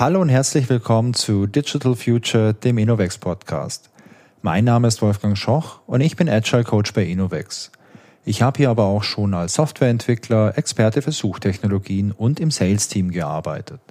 Hallo und herzlich willkommen zu Digital Future, dem Innovex Podcast. Mein Name ist Wolfgang Schoch und ich bin Agile Coach bei Innovex. Ich habe hier aber auch schon als Softwareentwickler, Experte für Suchtechnologien und im Sales-Team gearbeitet.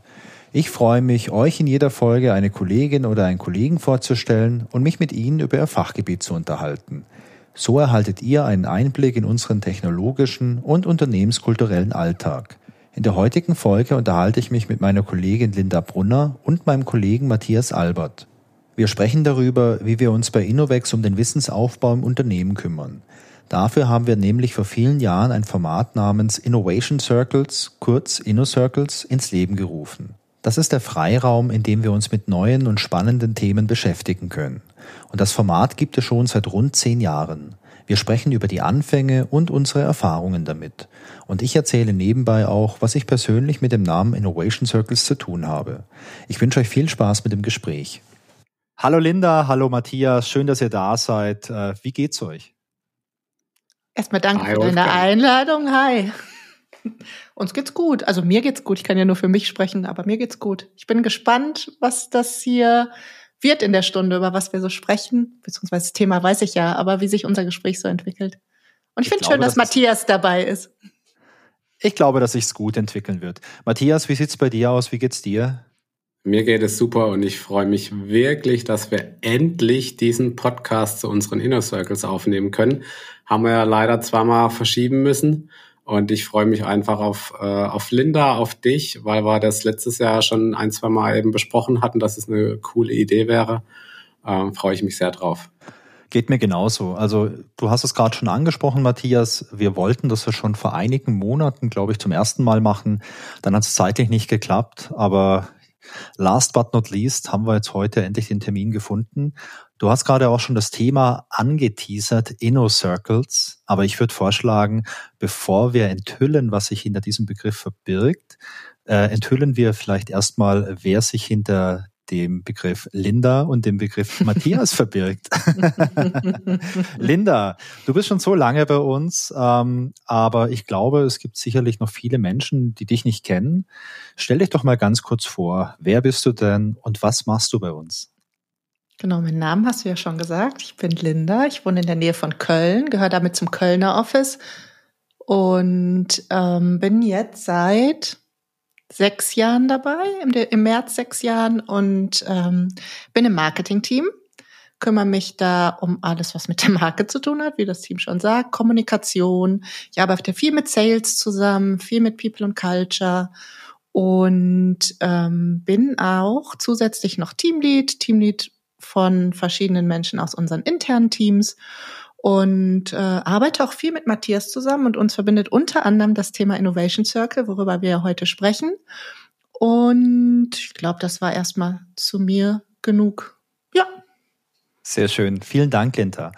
Ich freue mich, euch in jeder Folge eine Kollegin oder einen Kollegen vorzustellen und mich mit Ihnen über Ihr Fachgebiet zu unterhalten. So erhaltet ihr einen Einblick in unseren technologischen und unternehmenskulturellen Alltag. In der heutigen Folge unterhalte ich mich mit meiner Kollegin Linda Brunner und meinem Kollegen Matthias Albert. Wir sprechen darüber, wie wir uns bei Innovex um den Wissensaufbau im Unternehmen kümmern. Dafür haben wir nämlich vor vielen Jahren ein Format namens Innovation Circles, kurz InnoCircles, ins Leben gerufen. Das ist der Freiraum, in dem wir uns mit neuen und spannenden Themen beschäftigen können. Und das Format gibt es schon seit rund zehn Jahren. Wir sprechen über die Anfänge und unsere Erfahrungen damit. Und ich erzähle nebenbei auch, was ich persönlich mit dem Namen Innovation Circles zu tun habe. Ich wünsche euch viel Spaß mit dem Gespräch. Hallo Linda, hallo Matthias, schön, dass ihr da seid. Äh, wie geht's euch? Erstmal danke Hi, für deine Einladung. Hi. Uns geht's gut. Also mir geht's gut. Ich kann ja nur für mich sprechen, aber mir geht's gut. Ich bin gespannt, was das hier wird in der Stunde, über was wir so sprechen, beziehungsweise das Thema weiß ich ja, aber wie sich unser Gespräch so entwickelt. Und ich, ich finde schön, dass, dass Matthias dabei ist. Ich glaube, dass sich's gut entwickeln wird. Matthias, wie sieht's bei dir aus? Wie geht's dir? Mir geht es super und ich freue mich wirklich, dass wir endlich diesen Podcast zu unseren Inner Circles aufnehmen können. Haben wir ja leider zweimal verschieben müssen. Und ich freue mich einfach auf, äh, auf Linda, auf dich, weil wir das letztes Jahr schon ein, zwei Mal eben besprochen hatten, dass es eine coole Idee wäre. Ähm, freue ich mich sehr drauf. Geht mir genauso. Also du hast es gerade schon angesprochen, Matthias. Wir wollten das ja schon vor einigen Monaten, glaube ich, zum ersten Mal machen. Dann hat es zeitlich nicht geklappt. Aber last but not least haben wir jetzt heute endlich den Termin gefunden. Du hast gerade auch schon das Thema angeteasert, Inno-Circles. Aber ich würde vorschlagen, bevor wir enthüllen, was sich hinter diesem Begriff verbirgt, äh, enthüllen wir vielleicht erstmal, wer sich hinter dem Begriff Linda und dem Begriff Matthias verbirgt. Linda, du bist schon so lange bei uns, ähm, aber ich glaube, es gibt sicherlich noch viele Menschen, die dich nicht kennen. Stell dich doch mal ganz kurz vor. Wer bist du denn und was machst du bei uns? Genau, meinen Namen hast du ja schon gesagt. Ich bin Linda. Ich wohne in der Nähe von Köln, gehöre damit zum Kölner Office und ähm, bin jetzt seit sechs Jahren dabei, im, im März sechs Jahren und ähm, bin im Marketing-Team. Kümmere mich da um alles, was mit der Marke zu tun hat, wie das Team schon sagt, Kommunikation. Ich arbeite viel mit Sales zusammen, viel mit People und Culture und ähm, bin auch zusätzlich noch Teamlead, Teamlead von verschiedenen Menschen aus unseren internen Teams und äh, arbeite auch viel mit Matthias zusammen und uns verbindet unter anderem das Thema Innovation Circle, worüber wir heute sprechen. Und ich glaube, das war erstmal zu mir genug. Ja. Sehr schön. Vielen Dank, Linda.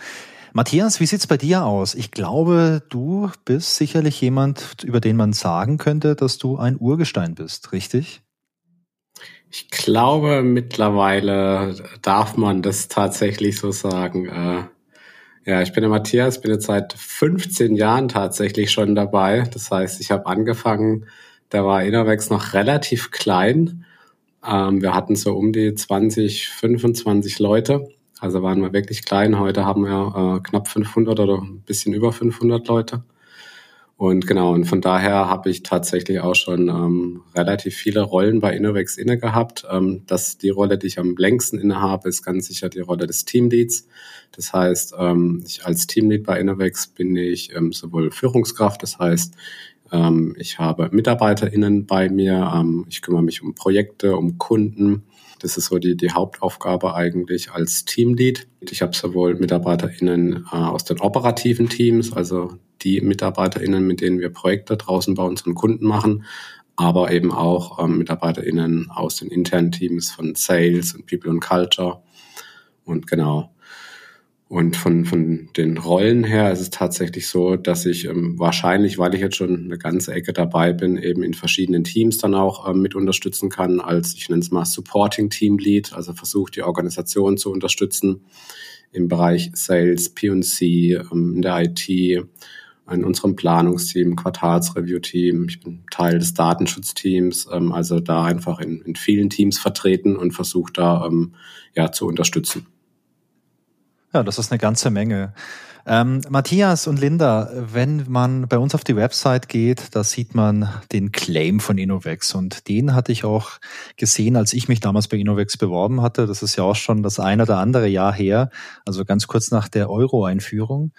Matthias, wie sieht's bei dir aus? Ich glaube, du bist sicherlich jemand, über den man sagen könnte, dass du ein Urgestein bist, richtig? Ich glaube, mittlerweile darf man das tatsächlich so sagen. Ja, ich bin der Matthias, bin jetzt seit 15 Jahren tatsächlich schon dabei. Das heißt, ich habe angefangen, da war Innovex noch relativ klein. Ähm, wir hatten so um die 20, 25 Leute. Also waren wir wirklich klein. Heute haben wir äh, knapp 500 oder ein bisschen über 500 Leute. Und genau, und von daher habe ich tatsächlich auch schon ähm, relativ viele Rollen bei Innovex inne gehabt. Ähm, das, die Rolle, die ich am längsten inne habe, ist ganz sicher die Rolle des Teamleads. Das heißt, ähm, ich als Teamlead bei Innovex bin ich ähm, sowohl Führungskraft, das heißt, ähm, ich habe MitarbeiterInnen bei mir, ähm, ich kümmere mich um Projekte, um Kunden, das ist so die, die Hauptaufgabe eigentlich als Teamlead. Ich habe sowohl MitarbeiterInnen äh, aus den operativen Teams, also die MitarbeiterInnen, mit denen wir Projekte draußen bei unseren Kunden machen, aber eben auch ähm, MitarbeiterInnen aus den internen Teams von Sales und People and Culture. Und genau, und von, von den Rollen her ist es tatsächlich so, dass ich ähm, wahrscheinlich, weil ich jetzt schon eine ganze Ecke dabei bin, eben in verschiedenen Teams dann auch ähm, mit unterstützen kann, als ich nenne es mal Supporting Team Lead, also versuche die Organisation zu unterstützen im Bereich Sales, P&C, ähm, in der IT, in unserem Planungsteam, Quartalsreview-Team. Ich bin Teil des Datenschutzteams, ähm, also da einfach in, in vielen Teams vertreten und versuche da ähm, ja zu unterstützen. Ja, das ist eine ganze Menge. Ähm, Matthias und Linda, wenn man bei uns auf die Website geht, da sieht man den Claim von Innovex und den hatte ich auch gesehen, als ich mich damals bei Innovex beworben hatte. Das ist ja auch schon das ein oder andere Jahr her, also ganz kurz nach der Euro-Einführung.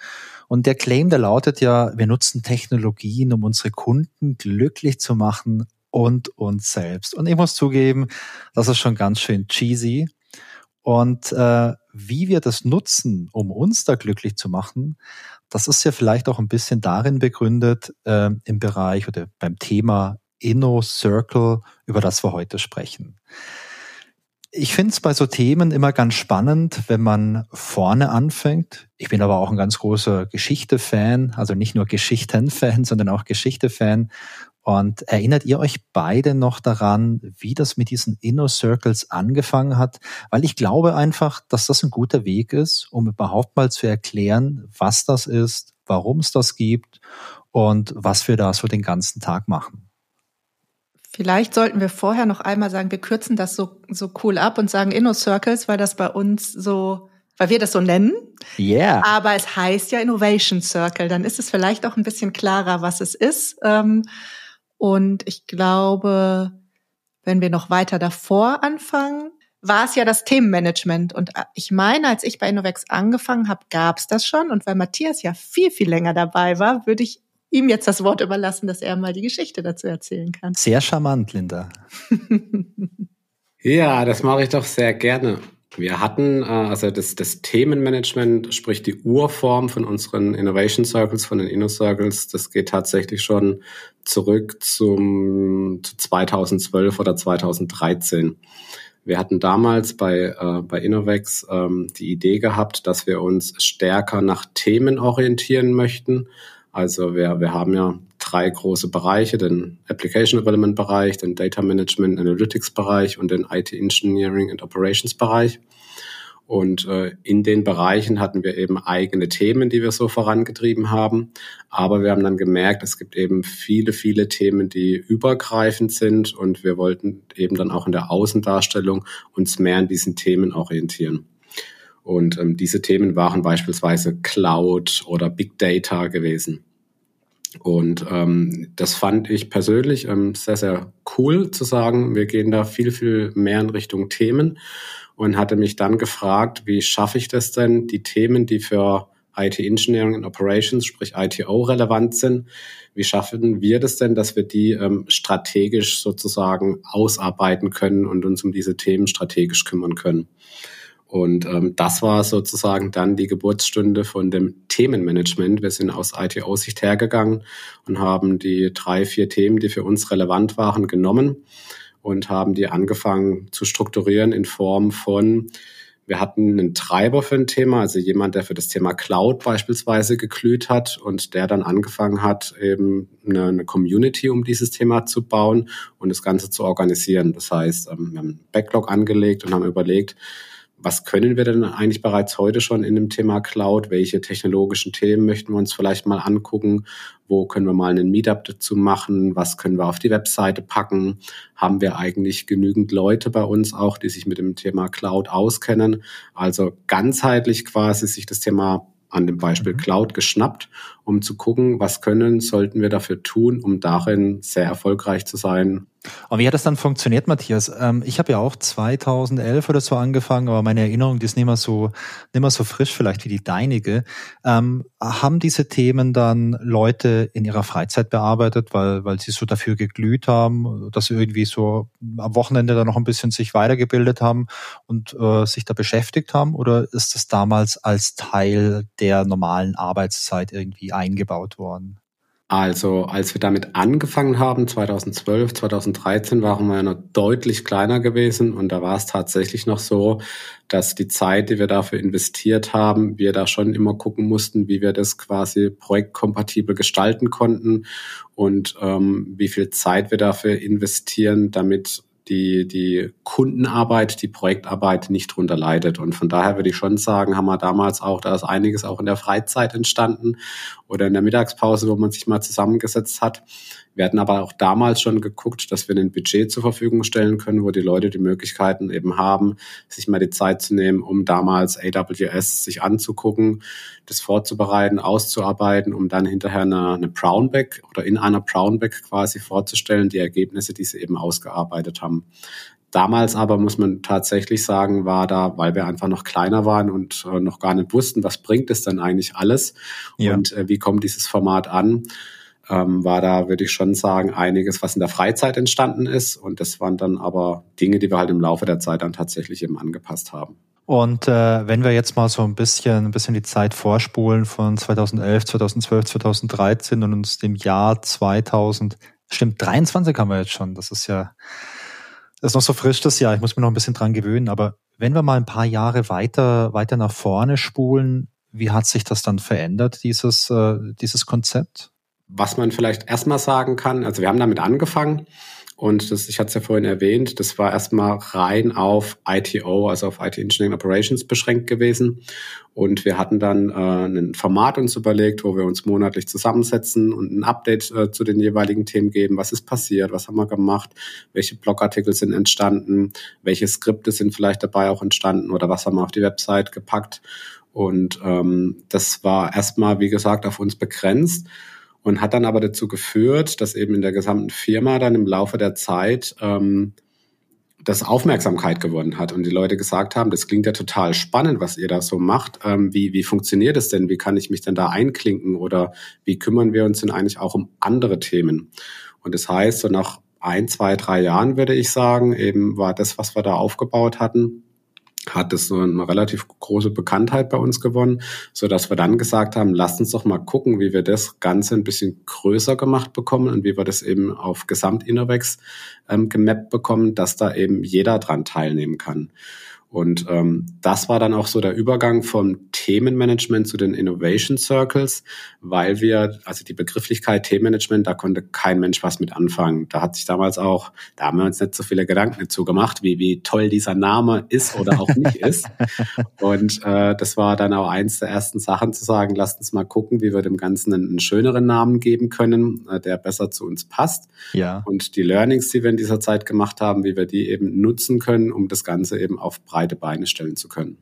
Und der Claim, der lautet ja, wir nutzen Technologien, um unsere Kunden glücklich zu machen und uns selbst. Und ich muss zugeben, das ist schon ganz schön cheesy. Und äh, wie wir das nutzen, um uns da glücklich zu machen, das ist ja vielleicht auch ein bisschen darin begründet äh, im Bereich oder beim Thema Inno Circle, über das wir heute sprechen. Ich finde es bei so Themen immer ganz spannend, wenn man vorne anfängt. Ich bin aber auch ein ganz großer Geschichte-Fan, also nicht nur Geschichten-Fan, sondern auch Geschichte-Fan. Und erinnert ihr euch beide noch daran, wie das mit diesen Inner Circles angefangen hat? Weil ich glaube einfach, dass das ein guter Weg ist, um überhaupt mal zu erklären, was das ist, warum es das gibt und was wir da so den ganzen Tag machen. Vielleicht sollten wir vorher noch einmal sagen, wir kürzen das so, so cool ab und sagen Inno Circles, weil das bei uns so, weil wir das so nennen. Yeah. Aber es heißt ja Innovation Circle. Dann ist es vielleicht auch ein bisschen klarer, was es ist. Ähm, und ich glaube, wenn wir noch weiter davor anfangen, war es ja das Themenmanagement. Und ich meine, als ich bei Innovex angefangen habe, gab es das schon. Und weil Matthias ja viel, viel länger dabei war, würde ich ihm jetzt das Wort überlassen, dass er mal die Geschichte dazu erzählen kann. Sehr charmant, Linda. ja, das mache ich doch sehr gerne. Wir hatten äh, also das, das Themenmanagement, sprich die Urform von unseren Innovation Circles, von den Inno Circles, das geht tatsächlich schon zurück zum zu 2012 oder 2013. Wir hatten damals bei, äh, bei Innovex ähm, die Idee gehabt, dass wir uns stärker nach Themen orientieren möchten also wir, wir haben ja drei große Bereiche, den Application Development Bereich, den Data Management Analytics Bereich und den IT Engineering and Operations Bereich. Und äh, in den Bereichen hatten wir eben eigene Themen, die wir so vorangetrieben haben. Aber wir haben dann gemerkt, es gibt eben viele, viele Themen, die übergreifend sind. Und wir wollten eben dann auch in der Außendarstellung uns mehr an diesen Themen orientieren. Und ähm, diese Themen waren beispielsweise Cloud oder Big Data gewesen. Und ähm, das fand ich persönlich ähm, sehr, sehr cool zu sagen, wir gehen da viel, viel mehr in Richtung Themen und hatte mich dann gefragt, wie schaffe ich das denn, die Themen, die für IT Engineering and Operations, sprich ITO relevant sind, wie schaffen wir das denn, dass wir die ähm, strategisch sozusagen ausarbeiten können und uns um diese Themen strategisch kümmern können? Und ähm, das war sozusagen dann die Geburtsstunde von dem Themenmanagement. Wir sind aus IT-Aussicht hergegangen und haben die drei, vier Themen, die für uns relevant waren, genommen und haben die angefangen zu strukturieren in Form von, wir hatten einen Treiber für ein Thema, also jemand, der für das Thema Cloud beispielsweise geglüht hat und der dann angefangen hat, eben eine, eine Community um dieses Thema zu bauen und das Ganze zu organisieren. Das heißt, ähm, wir haben einen Backlog angelegt und haben überlegt, was können wir denn eigentlich bereits heute schon in dem Thema Cloud? Welche technologischen Themen möchten wir uns vielleicht mal angucken? Wo können wir mal einen Meetup dazu machen? Was können wir auf die Webseite packen? Haben wir eigentlich genügend Leute bei uns auch, die sich mit dem Thema Cloud auskennen? Also ganzheitlich quasi sich das Thema an dem Beispiel mhm. Cloud geschnappt, um zu gucken, was können, sollten wir dafür tun, um darin sehr erfolgreich zu sein und wie hat das dann funktioniert, Matthias? Ähm, ich habe ja auch 2011 oder so angefangen, aber meine Erinnerung, die ist nicht mehr so, nicht mehr so frisch vielleicht wie die deinige. Ähm, haben diese Themen dann Leute in ihrer Freizeit bearbeitet, weil, weil sie so dafür geglüht haben, dass sie irgendwie so am Wochenende dann noch ein bisschen sich weitergebildet haben und äh, sich da beschäftigt haben? Oder ist das damals als Teil der normalen Arbeitszeit irgendwie eingebaut worden? Also als wir damit angefangen haben, 2012, 2013, waren wir noch deutlich kleiner gewesen und da war es tatsächlich noch so, dass die Zeit, die wir dafür investiert haben, wir da schon immer gucken mussten, wie wir das quasi projektkompatibel gestalten konnten und ähm, wie viel Zeit wir dafür investieren, damit die, die Kundenarbeit, die Projektarbeit nicht drunter leidet. Und von daher würde ich schon sagen, haben wir damals auch, da ist einiges auch in der Freizeit entstanden oder in der Mittagspause, wo man sich mal zusammengesetzt hat. Wir hatten aber auch damals schon geguckt, dass wir ein Budget zur Verfügung stellen können, wo die Leute die Möglichkeiten eben haben, sich mal die Zeit zu nehmen, um damals AWS sich anzugucken, das vorzubereiten, auszuarbeiten, um dann hinterher eine, eine Brownback oder in einer Brownback quasi vorzustellen, die Ergebnisse, die sie eben ausgearbeitet haben. Damals aber muss man tatsächlich sagen, war da, weil wir einfach noch kleiner waren und äh, noch gar nicht wussten, was bringt es dann eigentlich alles ja. und äh, wie kommt dieses Format an, ähm, war da, würde ich schon sagen, einiges, was in der Freizeit entstanden ist. Und das waren dann aber Dinge, die wir halt im Laufe der Zeit dann tatsächlich eben angepasst haben. Und äh, wenn wir jetzt mal so ein bisschen, ein bisschen die Zeit vorspulen von 2011, 2012, 2013 und uns dem Jahr 2000, stimmt, 23 haben wir jetzt schon. Das ist ja, das ist noch so frisch das Jahr. Ich muss mich noch ein bisschen dran gewöhnen. Aber wenn wir mal ein paar Jahre weiter, weiter nach vorne spulen, wie hat sich das dann verändert, dieses, äh, dieses Konzept? Was man vielleicht erstmal sagen kann, also wir haben damit angefangen und das, ich hatte es ja vorhin erwähnt, das war erstmal rein auf ITO, also auf IT Engineering Operations beschränkt gewesen. Und wir hatten dann äh, ein Format uns überlegt, wo wir uns monatlich zusammensetzen und ein Update äh, zu den jeweiligen Themen geben. Was ist passiert? Was haben wir gemacht? Welche Blogartikel sind entstanden? Welche Skripte sind vielleicht dabei auch entstanden? Oder was haben wir auf die Website gepackt? Und ähm, das war erstmal, wie gesagt, auf uns begrenzt und hat dann aber dazu geführt, dass eben in der gesamten Firma dann im Laufe der Zeit ähm, das Aufmerksamkeit gewonnen hat und die Leute gesagt haben, das klingt ja total spannend, was ihr da so macht. Ähm, wie, wie funktioniert es denn? Wie kann ich mich denn da einklinken oder wie kümmern wir uns denn eigentlich auch um andere Themen? Und das heißt, so nach ein, zwei, drei Jahren würde ich sagen, eben war das, was wir da aufgebaut hatten, hat es so eine relativ große Bekanntheit bei uns gewonnen, so dass wir dann gesagt haben, lasst uns doch mal gucken, wie wir das Ganze ein bisschen größer gemacht bekommen und wie wir das eben auf Gesamt-Innovex ähm, gemappt bekommen, dass da eben jeder dran teilnehmen kann. Und ähm, das war dann auch so der Übergang vom Themenmanagement zu den Innovation Circles, weil wir, also die Begrifflichkeit Themenmanagement, da konnte kein Mensch was mit anfangen. Da hat sich damals auch, da haben wir uns nicht so viele Gedanken dazu gemacht, wie, wie toll dieser Name ist oder auch nicht ist. Und äh, das war dann auch eins der ersten Sachen zu sagen, lasst uns mal gucken, wie wir dem Ganzen einen, einen schöneren Namen geben können, äh, der besser zu uns passt. Ja. Und die Learnings, die wir in dieser Zeit gemacht haben, wie wir die eben nutzen können, um das Ganze eben auf breite breite Beine stellen zu können.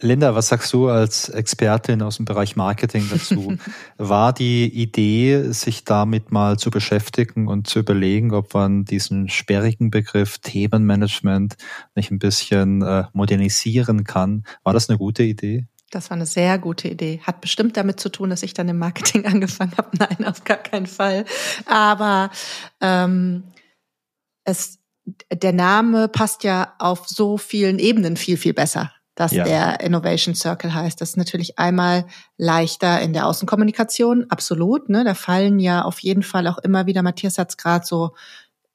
Linda, was sagst du als Expertin aus dem Bereich Marketing dazu? War die Idee, sich damit mal zu beschäftigen und zu überlegen, ob man diesen sperrigen Begriff Themenmanagement nicht ein bisschen äh, modernisieren kann? War das eine gute Idee? Das war eine sehr gute Idee. Hat bestimmt damit zu tun, dass ich dann im Marketing angefangen habe. Nein, auf gar keinen Fall. Aber ähm, es der Name passt ja auf so vielen Ebenen viel, viel besser, dass ja. der Innovation Circle heißt. Das ist natürlich einmal leichter in der Außenkommunikation, absolut. Ne? Da fallen ja auf jeden Fall auch immer wieder, Matthias hat es gerade so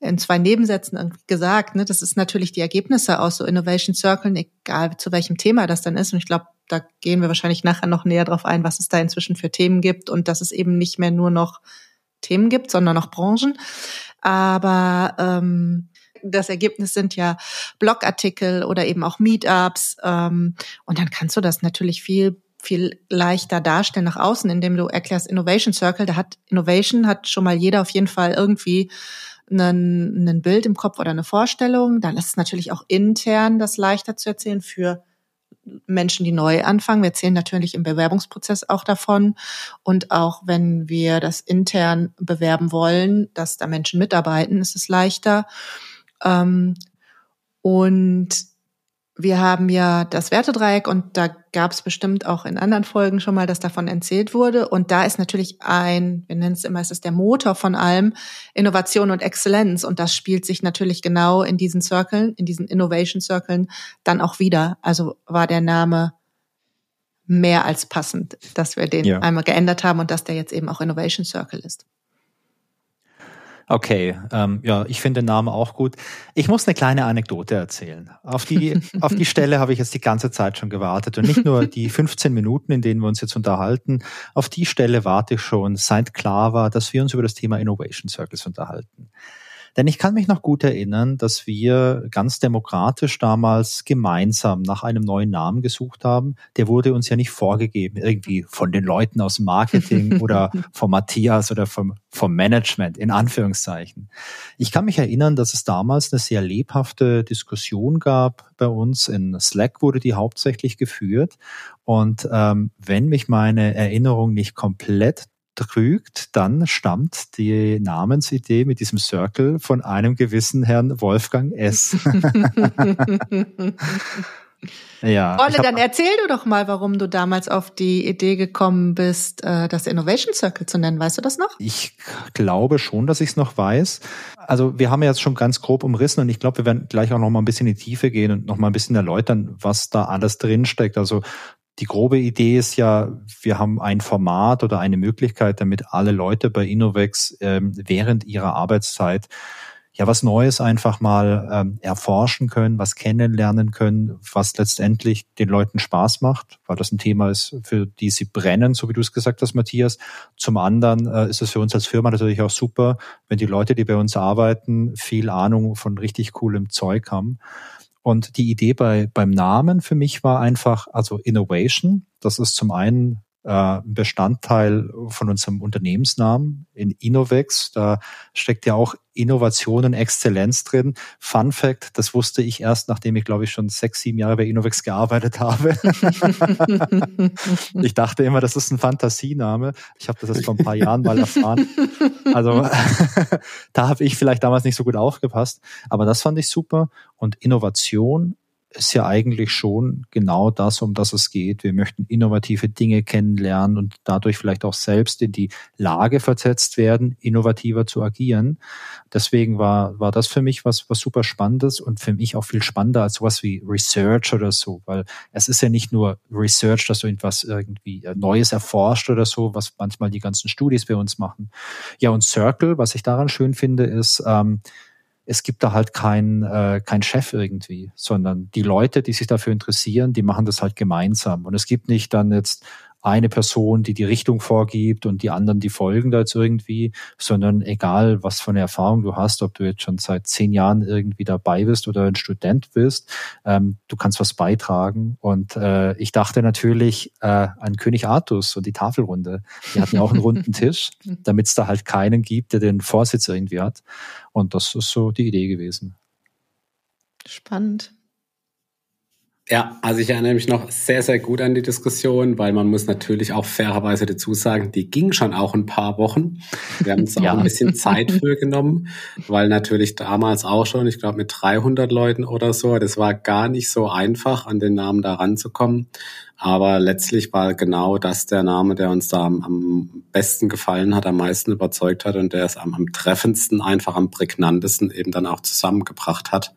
in zwei Nebensätzen gesagt, ne? das ist natürlich die Ergebnisse aus so Innovation Circle, egal zu welchem Thema das dann ist. Und ich glaube, da gehen wir wahrscheinlich nachher noch näher drauf ein, was es da inzwischen für Themen gibt und dass es eben nicht mehr nur noch Themen gibt, sondern auch Branchen. Aber ähm, das Ergebnis sind ja Blogartikel oder eben auch Meetups. Ähm, und dann kannst du das natürlich viel viel leichter darstellen nach außen, indem du erklärst Innovation Circle. Da hat Innovation hat schon mal jeder auf jeden Fall irgendwie einen, ein Bild im Kopf oder eine Vorstellung. Dann ist es natürlich auch intern das leichter zu erzählen für Menschen, die neu anfangen. Wir erzählen natürlich im Bewerbungsprozess auch davon. Und auch wenn wir das intern bewerben wollen, dass da Menschen mitarbeiten, ist es leichter. Ähm, und wir haben ja das Wertedreieck und da gab es bestimmt auch in anderen Folgen schon mal, dass davon erzählt wurde. Und da ist natürlich ein, wir nennen es immer, es ist der Motor von allem, Innovation und Exzellenz. Und das spielt sich natürlich genau in diesen Circlen, in diesen Innovation Circlen dann auch wieder. Also war der Name mehr als passend, dass wir den ja. einmal geändert haben und dass der jetzt eben auch Innovation Circle ist. Okay, ähm, ja, ich finde den Namen auch gut. Ich muss eine kleine Anekdote erzählen. Auf die, auf die Stelle habe ich jetzt die ganze Zeit schon gewartet und nicht nur die 15 Minuten, in denen wir uns jetzt unterhalten. Auf die Stelle warte ich schon, seit klar war, dass wir uns über das Thema Innovation Circles unterhalten. Denn ich kann mich noch gut erinnern, dass wir ganz demokratisch damals gemeinsam nach einem neuen Namen gesucht haben. Der wurde uns ja nicht vorgegeben, irgendwie von den Leuten aus Marketing oder von Matthias oder vom, vom Management, in Anführungszeichen. Ich kann mich erinnern, dass es damals eine sehr lebhafte Diskussion gab bei uns. In Slack wurde die hauptsächlich geführt. Und ähm, wenn mich meine Erinnerung nicht komplett trügt, dann stammt die Namensidee mit diesem Circle von einem gewissen Herrn Wolfgang S. ja. Wolle, dann erzähl du doch mal, warum du damals auf die Idee gekommen bist, äh, das Innovation Circle zu nennen. Weißt du das noch? Ich glaube schon, dass ich es noch weiß. Also wir haben ja jetzt schon ganz grob umrissen und ich glaube, wir werden gleich auch noch mal ein bisschen in die Tiefe gehen und noch mal ein bisschen erläutern, was da alles drinsteckt. Also die grobe Idee ist ja, wir haben ein Format oder eine Möglichkeit, damit alle Leute bei Innovex ähm, während ihrer Arbeitszeit ja was Neues einfach mal ähm, erforschen können, was kennenlernen können, was letztendlich den Leuten Spaß macht, weil das ein Thema ist, für die sie brennen, so wie du es gesagt hast, Matthias. Zum anderen äh, ist es für uns als Firma natürlich auch super, wenn die Leute, die bei uns arbeiten, viel Ahnung von richtig coolem Zeug haben. Und die Idee bei, beim Namen für mich war einfach, also Innovation. Das ist zum einen äh, Bestandteil von unserem Unternehmensnamen in Innovex. Da steckt ja auch Innovation und Exzellenz drin. Fun Fact, das wusste ich erst, nachdem ich, glaube ich, schon sechs, sieben Jahre bei Innovex gearbeitet habe. ich dachte immer, das ist ein Fantasiename. Ich habe das jetzt vor ein paar Jahren mal erfahren. Also da habe ich vielleicht damals nicht so gut aufgepasst. Aber das fand ich super. Und Innovation ist ja eigentlich schon genau das, um das es geht. Wir möchten innovative Dinge kennenlernen und dadurch vielleicht auch selbst in die Lage versetzt werden, innovativer zu agieren. Deswegen war, war das für mich was, was super Spannendes und für mich auch viel spannender als sowas wie Research oder so, weil es ist ja nicht nur Research, dass du etwas irgendwie Neues erforscht oder so, was manchmal die ganzen Studis bei uns machen. Ja, und Circle, was ich daran schön finde, ist, ähm, es gibt da halt kein, äh, kein Chef irgendwie, sondern die Leute, die sich dafür interessieren, die machen das halt gemeinsam. Und es gibt nicht dann jetzt eine Person, die die Richtung vorgibt und die anderen, die folgen da jetzt irgendwie, sondern egal, was für eine Erfahrung du hast, ob du jetzt schon seit zehn Jahren irgendwie dabei bist oder ein Student bist, ähm, du kannst was beitragen. Und äh, ich dachte natürlich äh, an König Artus und die Tafelrunde. Die hatten ja auch einen runden Tisch, damit es da halt keinen gibt, der den Vorsitz irgendwie hat. Und das ist so die Idee gewesen. Spannend. Ja, also ich erinnere mich noch sehr, sehr gut an die Diskussion, weil man muss natürlich auch fairerweise dazu sagen, die ging schon auch ein paar Wochen. Wir haben uns auch ein bisschen Zeit für genommen, weil natürlich damals auch schon, ich glaube mit 300 Leuten oder so, das war gar nicht so einfach, an den Namen da ranzukommen. Aber letztlich war genau das der Name, der uns da am, am besten gefallen hat, am meisten überzeugt hat und der es am, am treffendsten, einfach am prägnantesten eben dann auch zusammengebracht hat.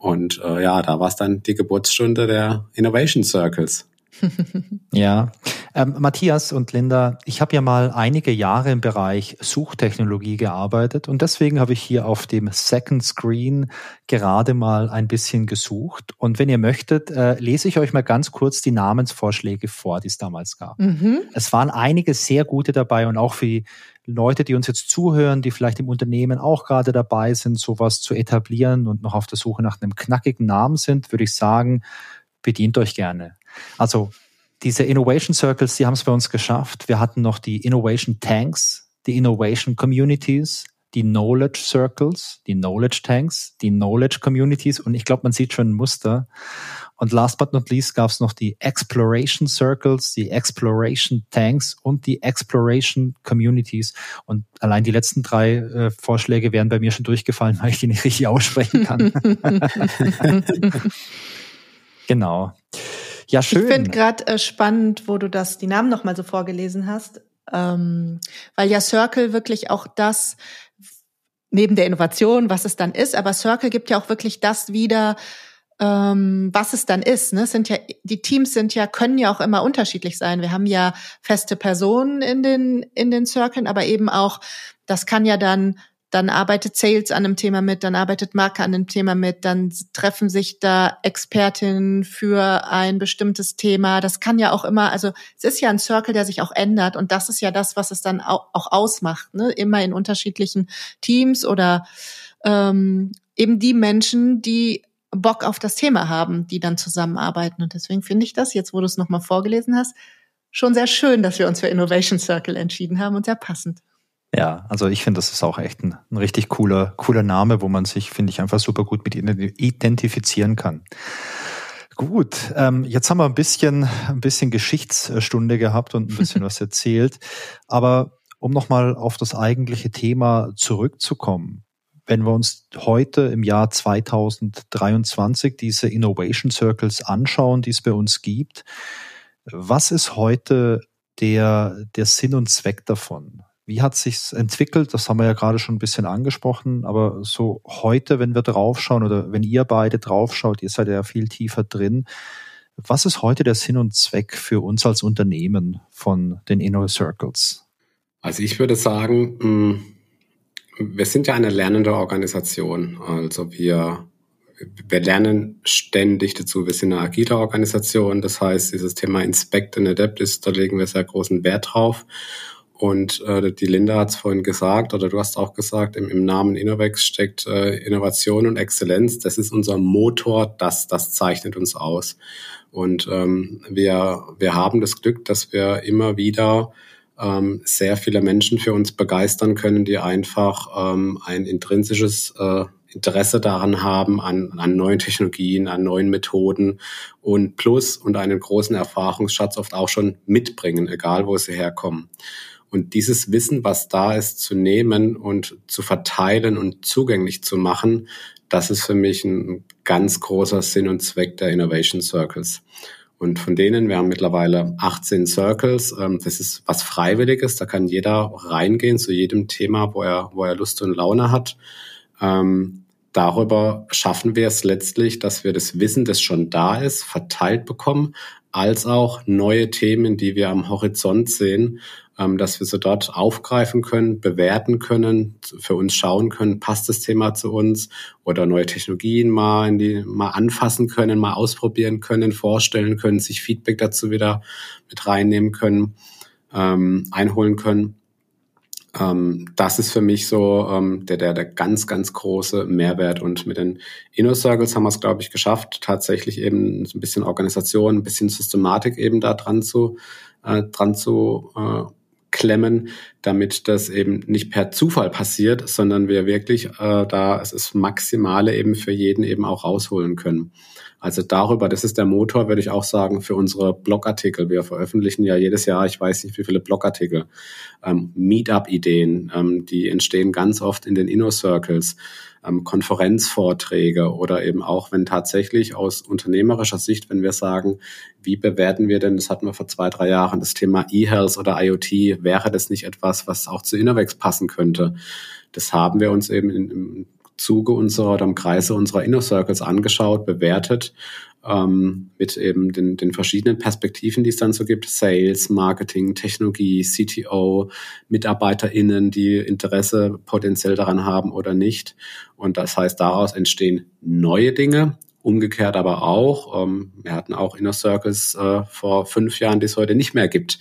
Und äh, ja, da war es dann die Geburtsstunde der Innovation Circles. ja, ähm, Matthias und Linda, ich habe ja mal einige Jahre im Bereich Suchtechnologie gearbeitet und deswegen habe ich hier auf dem Second Screen gerade mal ein bisschen gesucht. Und wenn ihr möchtet, äh, lese ich euch mal ganz kurz die Namensvorschläge vor, die es damals gab. Mhm. Es waren einige sehr gute dabei und auch für Leute, die uns jetzt zuhören, die vielleicht im Unternehmen auch gerade dabei sind, sowas zu etablieren und noch auf der Suche nach einem knackigen Namen sind, würde ich sagen, bedient euch gerne. Also diese Innovation Circles, die haben es bei uns geschafft. Wir hatten noch die Innovation Tanks, die Innovation Communities, die Knowledge Circles, die Knowledge Tanks, die Knowledge Communities und ich glaube, man sieht schon ein Muster. Und last but not least gab es noch die Exploration Circles, die Exploration Tanks und die Exploration Communities. Und allein die letzten drei äh, Vorschläge wären bei mir schon durchgefallen, weil ich die nicht richtig aussprechen kann. genau. Ja, schön. Ich finde gerade äh, spannend, wo du das, die Namen nochmal so vorgelesen hast, ähm, weil ja Circle wirklich auch das neben der Innovation, was es dann ist, aber Circle gibt ja auch wirklich das wieder, ähm, was es dann ist. Ne? Sind ja die Teams sind ja können ja auch immer unterschiedlich sein. Wir haben ja feste Personen in den in den Circlen, aber eben auch das kann ja dann dann arbeitet Sales an einem Thema mit, dann arbeitet Marke an einem Thema mit, dann treffen sich da Expertinnen für ein bestimmtes Thema. Das kann ja auch immer, also es ist ja ein Circle, der sich auch ändert und das ist ja das, was es dann auch, ausmacht, ne? immer in unterschiedlichen Teams oder ähm, eben die Menschen, die Bock auf das Thema haben, die dann zusammenarbeiten. Und deswegen finde ich das, jetzt wo du es nochmal vorgelesen hast, schon sehr schön, dass wir uns für Innovation Circle entschieden haben und sehr passend. Ja, also ich finde, das ist auch echt ein, ein richtig cooler, cooler Name, wo man sich, finde ich, einfach super gut mit identifizieren kann. Gut, ähm, jetzt haben wir ein bisschen, ein bisschen Geschichtsstunde gehabt und ein bisschen was erzählt. Aber um nochmal auf das eigentliche Thema zurückzukommen, wenn wir uns heute im Jahr 2023 diese Innovation Circles anschauen, die es bei uns gibt, was ist heute der, der Sinn und Zweck davon? Wie hat sich's entwickelt? Das haben wir ja gerade schon ein bisschen angesprochen, aber so heute, wenn wir draufschauen oder wenn ihr beide draufschaut, ihr seid ja viel tiefer drin. Was ist heute der Sinn und Zweck für uns als Unternehmen von den Inno Circles? Also ich würde sagen, mm, wir sind ja eine lernende Organisation. Also wir, wir lernen ständig dazu. Wir sind eine agile Organisation. Das heißt, dieses Thema Inspect and Adapt ist, da legen wir sehr großen Wert drauf. Und äh, die Linda hat es vorhin gesagt, oder du hast auch gesagt, im, im Namen Innovex steckt äh, Innovation und Exzellenz. Das ist unser Motor, das, das zeichnet uns aus. Und ähm, wir, wir haben das Glück, dass wir immer wieder ähm, sehr viele Menschen für uns begeistern können, die einfach ähm, ein intrinsisches äh, Interesse daran haben, an, an neuen Technologien, an neuen Methoden und plus und einen großen Erfahrungsschatz oft auch schon mitbringen, egal wo sie herkommen. Und dieses Wissen, was da ist, zu nehmen und zu verteilen und zugänglich zu machen, das ist für mich ein ganz großer Sinn und Zweck der Innovation Circles. Und von denen, wir haben mittlerweile 18 Circles. Ähm, das ist was Freiwilliges. Da kann jeder reingehen zu jedem Thema, wo er, wo er Lust und Laune hat. Ähm, darüber schaffen wir es letztlich, dass wir das Wissen, das schon da ist, verteilt bekommen, als auch neue Themen, die wir am Horizont sehen, dass wir sie dort aufgreifen können, bewerten können, für uns schauen können, passt das Thema zu uns oder neue Technologien mal in die, mal anfassen können, mal ausprobieren können, vorstellen können, sich Feedback dazu wieder mit reinnehmen können, ähm, einholen können. Ähm, das ist für mich so ähm, der, der, der ganz, ganz große Mehrwert. Und mit den Inner Circles haben wir es, glaube ich, geschafft, tatsächlich eben ein bisschen Organisation, ein bisschen Systematik eben da dran zu, äh, dran zu äh, klemmen, damit das eben nicht per Zufall passiert, sondern wir wirklich äh, da es ist Maximale eben für jeden eben auch rausholen können. Also darüber, das ist der Motor, würde ich auch sagen, für unsere Blogartikel. Wir veröffentlichen ja jedes Jahr, ich weiß nicht wie viele Blogartikel, ähm, Meetup-Ideen, ähm, die entstehen ganz oft in den Inner Circles ähm, Konferenzvorträge oder eben auch, wenn tatsächlich aus unternehmerischer Sicht, wenn wir sagen, wie bewerten wir denn, das hatten wir vor zwei, drei Jahren, das Thema E-Health oder IoT, wäre das nicht etwas, was auch zu Innovex passen könnte? Das haben wir uns eben im Zuge unserer oder im Kreise unserer Inner Circles angeschaut, bewertet ähm, mit eben den, den verschiedenen Perspektiven, die es dann so gibt, Sales, Marketing, Technologie, CTO, MitarbeiterInnen, die Interesse potenziell daran haben oder nicht. Und das heißt, daraus entstehen neue Dinge, Umgekehrt aber auch, ähm, wir hatten auch Inner Circles äh, vor fünf Jahren, die es heute nicht mehr gibt,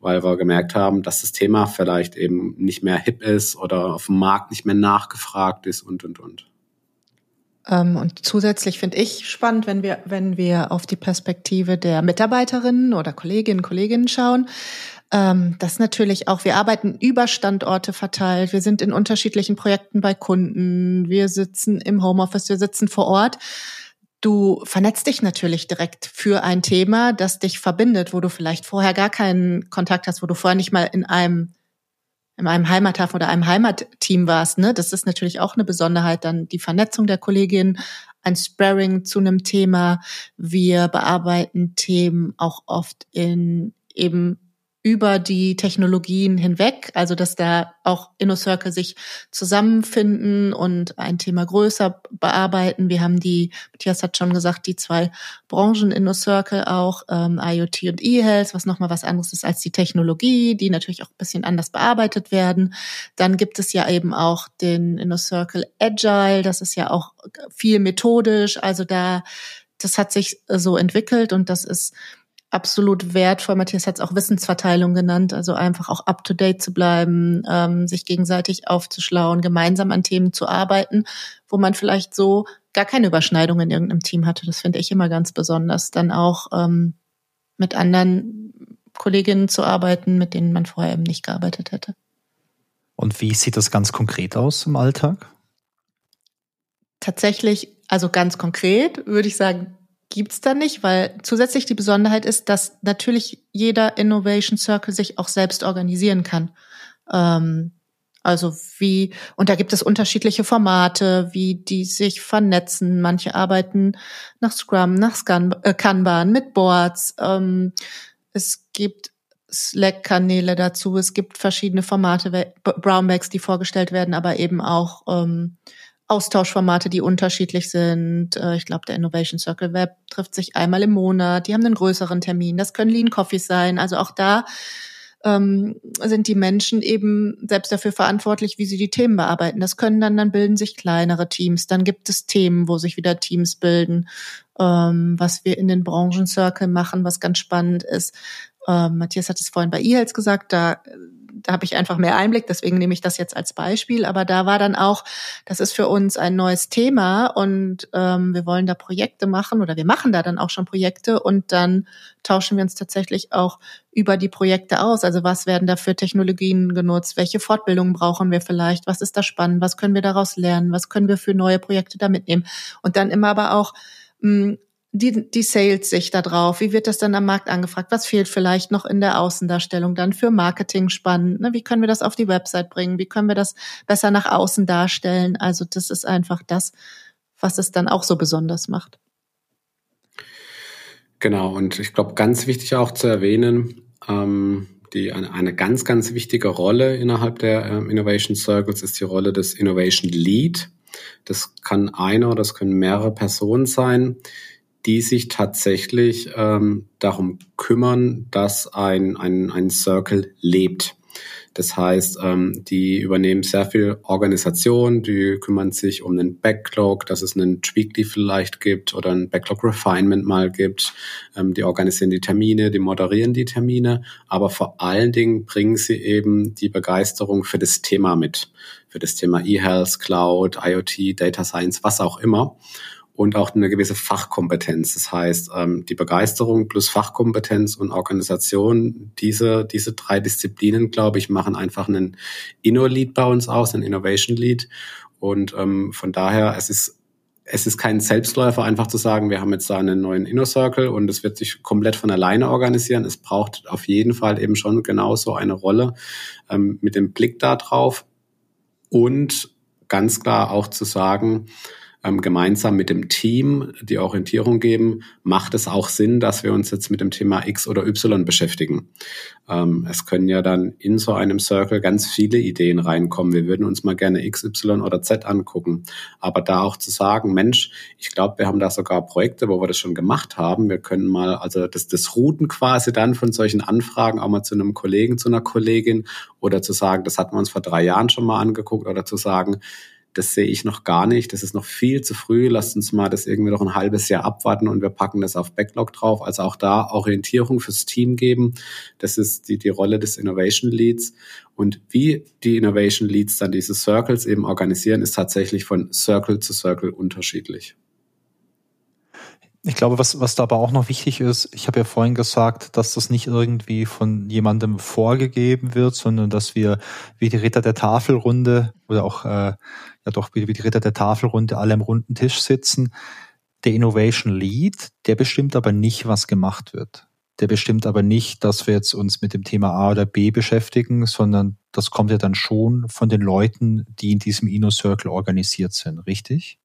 weil wir gemerkt haben, dass das Thema vielleicht eben nicht mehr hip ist oder auf dem Markt nicht mehr nachgefragt ist und, und, und. Ähm, und zusätzlich finde ich spannend, wenn wir, wenn wir auf die Perspektive der Mitarbeiterinnen oder Kolleginnen Kollegen schauen, ähm, dass natürlich auch, wir arbeiten über Standorte verteilt, wir sind in unterschiedlichen Projekten bei Kunden, wir sitzen im Homeoffice, wir sitzen vor Ort. Du vernetzt dich natürlich direkt für ein Thema, das dich verbindet, wo du vielleicht vorher gar keinen Kontakt hast, wo du vorher nicht mal in einem in einem Heimathafen oder einem Heimatteam warst, ne? Das ist natürlich auch eine Besonderheit, dann die Vernetzung der Kollegin, ein Sparring zu einem Thema. Wir bearbeiten Themen auch oft in eben über die Technologien hinweg, also dass da auch InnoCircle sich zusammenfinden und ein Thema größer bearbeiten. Wir haben die, Matthias hat schon gesagt, die zwei Branchen InnoCircle auch, ähm, IoT und E-Health, was nochmal was anderes ist als die Technologie, die natürlich auch ein bisschen anders bearbeitet werden. Dann gibt es ja eben auch den InnoCircle Agile, das ist ja auch viel methodisch, also da, das hat sich so entwickelt und das ist absolut wertvoll. Matthias hat es auch Wissensverteilung genannt, also einfach auch up-to-date zu bleiben, ähm, sich gegenseitig aufzuschlauen, gemeinsam an Themen zu arbeiten, wo man vielleicht so gar keine Überschneidung in irgendeinem Team hatte. Das finde ich immer ganz besonders. Dann auch ähm, mit anderen Kolleginnen zu arbeiten, mit denen man vorher eben nicht gearbeitet hätte. Und wie sieht das ganz konkret aus im Alltag? Tatsächlich, also ganz konkret würde ich sagen, gibt's da nicht, weil zusätzlich die Besonderheit ist, dass natürlich jeder Innovation Circle sich auch selbst organisieren kann. Ähm, also wie, und da gibt es unterschiedliche Formate, wie die sich vernetzen. Manche arbeiten nach Scrum, nach Scan, äh, Kanban, mit Boards. Ähm, es gibt Slack-Kanäle dazu. Es gibt verschiedene Formate, Brownbacks, die vorgestellt werden, aber eben auch ähm, Austauschformate, die unterschiedlich sind. Äh, ich glaube, der Innovation Circle Web trifft sich einmal im Monat. Die haben einen größeren Termin. Das können Lean Coffees sein. Also auch da ähm, sind die Menschen eben selbst dafür verantwortlich, wie sie die Themen bearbeiten. Das können dann, dann bilden sich kleinere Teams. Dann gibt es Themen, wo sich wieder Teams bilden. Ähm, was wir in den Branchen Circle machen, was ganz spannend ist. Ähm, Matthias hat es vorhin bei eHealth gesagt, da da habe ich einfach mehr Einblick, deswegen nehme ich das jetzt als Beispiel. Aber da war dann auch, das ist für uns ein neues Thema und ähm, wir wollen da Projekte machen oder wir machen da dann auch schon Projekte und dann tauschen wir uns tatsächlich auch über die Projekte aus. Also was werden da für Technologien genutzt? Welche Fortbildungen brauchen wir vielleicht? Was ist da spannend? Was können wir daraus lernen? Was können wir für neue Projekte da mitnehmen? Und dann immer aber auch mh, hm, die, die Sales-Sicht da drauf? Wie wird das dann am Markt angefragt? Was fehlt vielleicht noch in der Außendarstellung dann für Marketing spannend? Ne? Wie können wir das auf die Website bringen? Wie können wir das besser nach außen darstellen? Also das ist einfach das, was es dann auch so besonders macht. Genau, und ich glaube, ganz wichtig auch zu erwähnen, ähm, die eine, eine ganz, ganz wichtige Rolle innerhalb der ähm, Innovation Circles ist die Rolle des Innovation Lead. Das kann einer, das können mehrere Personen sein, die sich tatsächlich ähm, darum kümmern, dass ein, ein, ein Circle lebt. Das heißt, ähm, die übernehmen sehr viel Organisation, die kümmern sich um den Backlog, dass es einen Tweakly vielleicht gibt oder ein Backlog Refinement mal gibt. Ähm, die organisieren die Termine, die moderieren die Termine, aber vor allen Dingen bringen sie eben die Begeisterung für das Thema mit, für das Thema E-Health, Cloud, IoT, Data Science, was auch immer und auch eine gewisse Fachkompetenz. Das heißt, ähm, die Begeisterung plus Fachkompetenz und Organisation, diese, diese drei Disziplinen, glaube ich, machen einfach einen Inno-Lead bei uns aus, einen Innovation-Lead. Und ähm, von daher, es ist es ist kein Selbstläufer, einfach zu sagen, wir haben jetzt da einen neuen Inner Circle und es wird sich komplett von alleine organisieren. Es braucht auf jeden Fall eben schon genauso eine Rolle ähm, mit dem Blick da drauf und ganz klar auch zu sagen, ähm, gemeinsam mit dem Team die Orientierung geben, macht es auch Sinn, dass wir uns jetzt mit dem Thema X oder Y beschäftigen. Ähm, es können ja dann in so einem Circle ganz viele Ideen reinkommen. Wir würden uns mal gerne X, Y oder Z angucken. Aber da auch zu sagen, Mensch, ich glaube, wir haben da sogar Projekte, wo wir das schon gemacht haben. Wir können mal, also das, das Routen quasi dann von solchen Anfragen auch mal zu einem Kollegen, zu einer Kollegin oder zu sagen, das hatten wir uns vor drei Jahren schon mal angeguckt oder zu sagen, das sehe ich noch gar nicht. Das ist noch viel zu früh. Lasst uns mal das irgendwie noch ein halbes Jahr abwarten und wir packen das auf Backlog drauf. Also auch da Orientierung fürs Team geben. Das ist die, die Rolle des Innovation Leads. Und wie die Innovation Leads dann diese Circles eben organisieren, ist tatsächlich von Circle zu Circle unterschiedlich. Ich glaube, was, was da aber auch noch wichtig ist, ich habe ja vorhin gesagt, dass das nicht irgendwie von jemandem vorgegeben wird, sondern dass wir wie die Ritter der Tafelrunde oder auch äh, ja doch wie, wie die Ritter der Tafelrunde alle am runden Tisch sitzen. Der Innovation Lead, der bestimmt aber nicht, was gemacht wird. der bestimmt aber nicht, dass wir jetzt uns mit dem Thema A oder B beschäftigen, sondern das kommt ja dann schon von den Leuten, die in diesem Inno Circle organisiert sind, richtig?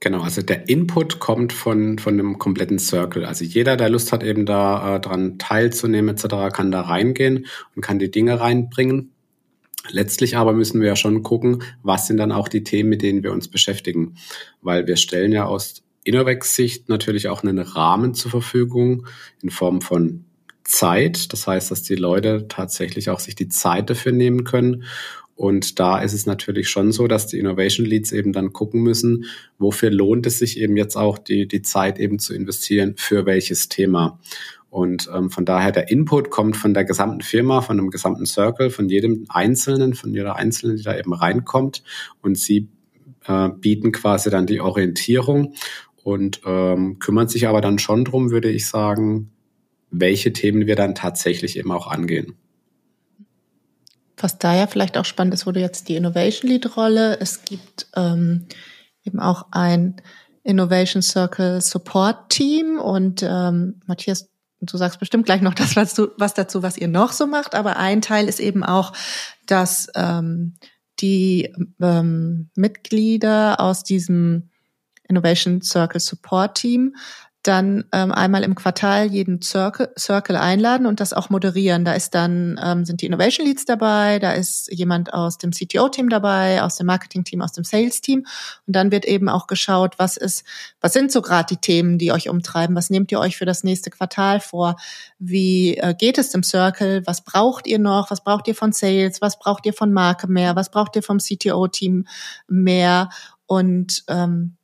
Genau, also der Input kommt von, von einem kompletten Circle. Also jeder, der Lust hat, eben da äh, dran teilzunehmen etc., kann da reingehen und kann die Dinge reinbringen. Letztlich aber müssen wir ja schon gucken, was sind dann auch die Themen, mit denen wir uns beschäftigen. Weil wir stellen ja aus Innovex-Sicht natürlich auch einen Rahmen zur Verfügung in Form von Zeit. Das heißt, dass die Leute tatsächlich auch sich die Zeit dafür nehmen können. Und da ist es natürlich schon so, dass die Innovation Leads eben dann gucken müssen, wofür lohnt es sich eben jetzt auch die, die Zeit eben zu investieren, für welches Thema. Und ähm, von daher der Input kommt von der gesamten Firma, von dem gesamten Circle, von jedem Einzelnen, von jeder Einzelnen, die da eben reinkommt. Und sie äh, bieten quasi dann die Orientierung und ähm, kümmern sich aber dann schon drum, würde ich sagen, welche Themen wir dann tatsächlich eben auch angehen. Was da ja vielleicht auch spannend ist, wurde jetzt die Innovation Lead Rolle. Es gibt ähm, eben auch ein Innovation Circle Support Team und ähm, Matthias, du sagst bestimmt gleich noch das, was, du, was dazu, was ihr noch so macht, aber ein Teil ist eben auch, dass ähm, die ähm, Mitglieder aus diesem Innovation Circle Support Team dann ähm, einmal im Quartal jeden Circle, Circle einladen und das auch moderieren. Da ist dann ähm, sind die Innovation Leads dabei, da ist jemand aus dem CTO-Team dabei, aus dem Marketing-Team, aus dem Sales-Team. Und dann wird eben auch geschaut, was ist, was sind so gerade die Themen, die euch umtreiben, was nehmt ihr euch für das nächste Quartal vor, wie äh, geht es im Circle, was braucht ihr noch, was braucht ihr von Sales, was braucht ihr von Marke mehr, was braucht ihr vom CTO-Team mehr? Und ähm,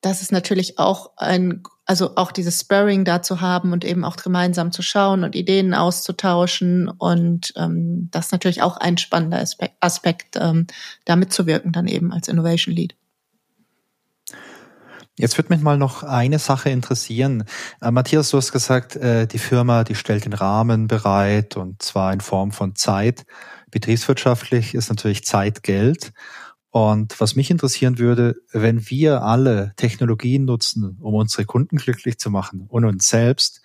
das ist natürlich auch ein, also auch dieses Sparring da zu haben und eben auch gemeinsam zu schauen und Ideen auszutauschen und ähm, das ist natürlich auch ein spannender Aspekt, Aspekt ähm, da mitzuwirken dann eben als Innovation Lead. Jetzt würde mich mal noch eine Sache interessieren. Äh, Matthias, du hast gesagt, äh, die Firma, die stellt den Rahmen bereit und zwar in Form von Zeit. Betriebswirtschaftlich ist natürlich Zeit Geld. Und was mich interessieren würde, wenn wir alle Technologien nutzen, um unsere Kunden glücklich zu machen und uns selbst,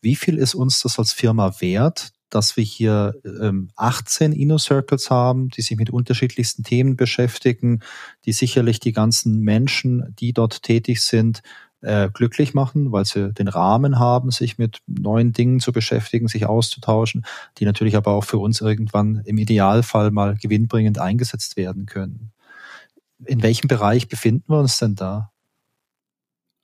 wie viel ist uns das als Firma wert, dass wir hier ähm, 18 InnoCircles haben, die sich mit unterschiedlichsten Themen beschäftigen, die sicherlich die ganzen Menschen, die dort tätig sind, äh, glücklich machen, weil sie den Rahmen haben, sich mit neuen Dingen zu beschäftigen, sich auszutauschen, die natürlich aber auch für uns irgendwann im Idealfall mal gewinnbringend eingesetzt werden können in welchem Bereich befinden wir uns denn da?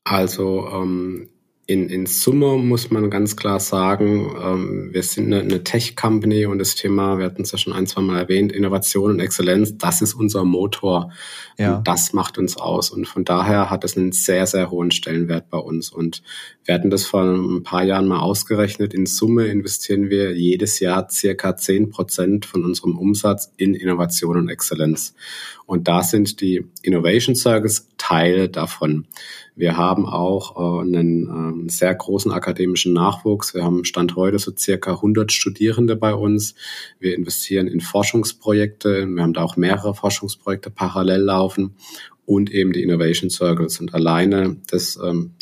Also ähm, in, in Summe muss man ganz klar sagen, ähm, wir sind eine, eine Tech-Company und das Thema, wir hatten es ja schon ein, zwei Mal erwähnt, Innovation und Exzellenz, das ist unser Motor. Ja. Und das macht uns aus. Und von daher hat es einen sehr, sehr hohen Stellenwert bei uns. Und wir hatten das vor ein paar Jahren mal ausgerechnet. In Summe investieren wir jedes Jahr circa zehn Prozent von unserem Umsatz in Innovation und Exzellenz. Und da sind die Innovation Circles Teil davon. Wir haben auch äh, einen ähm, sehr großen akademischen Nachwuchs. Wir haben Stand heute so circa 100 Studierende bei uns. Wir investieren in Forschungsprojekte. Wir haben da auch mehrere Forschungsprojekte parallel laufen und eben die Innovation Circles. Und alleine das ähm,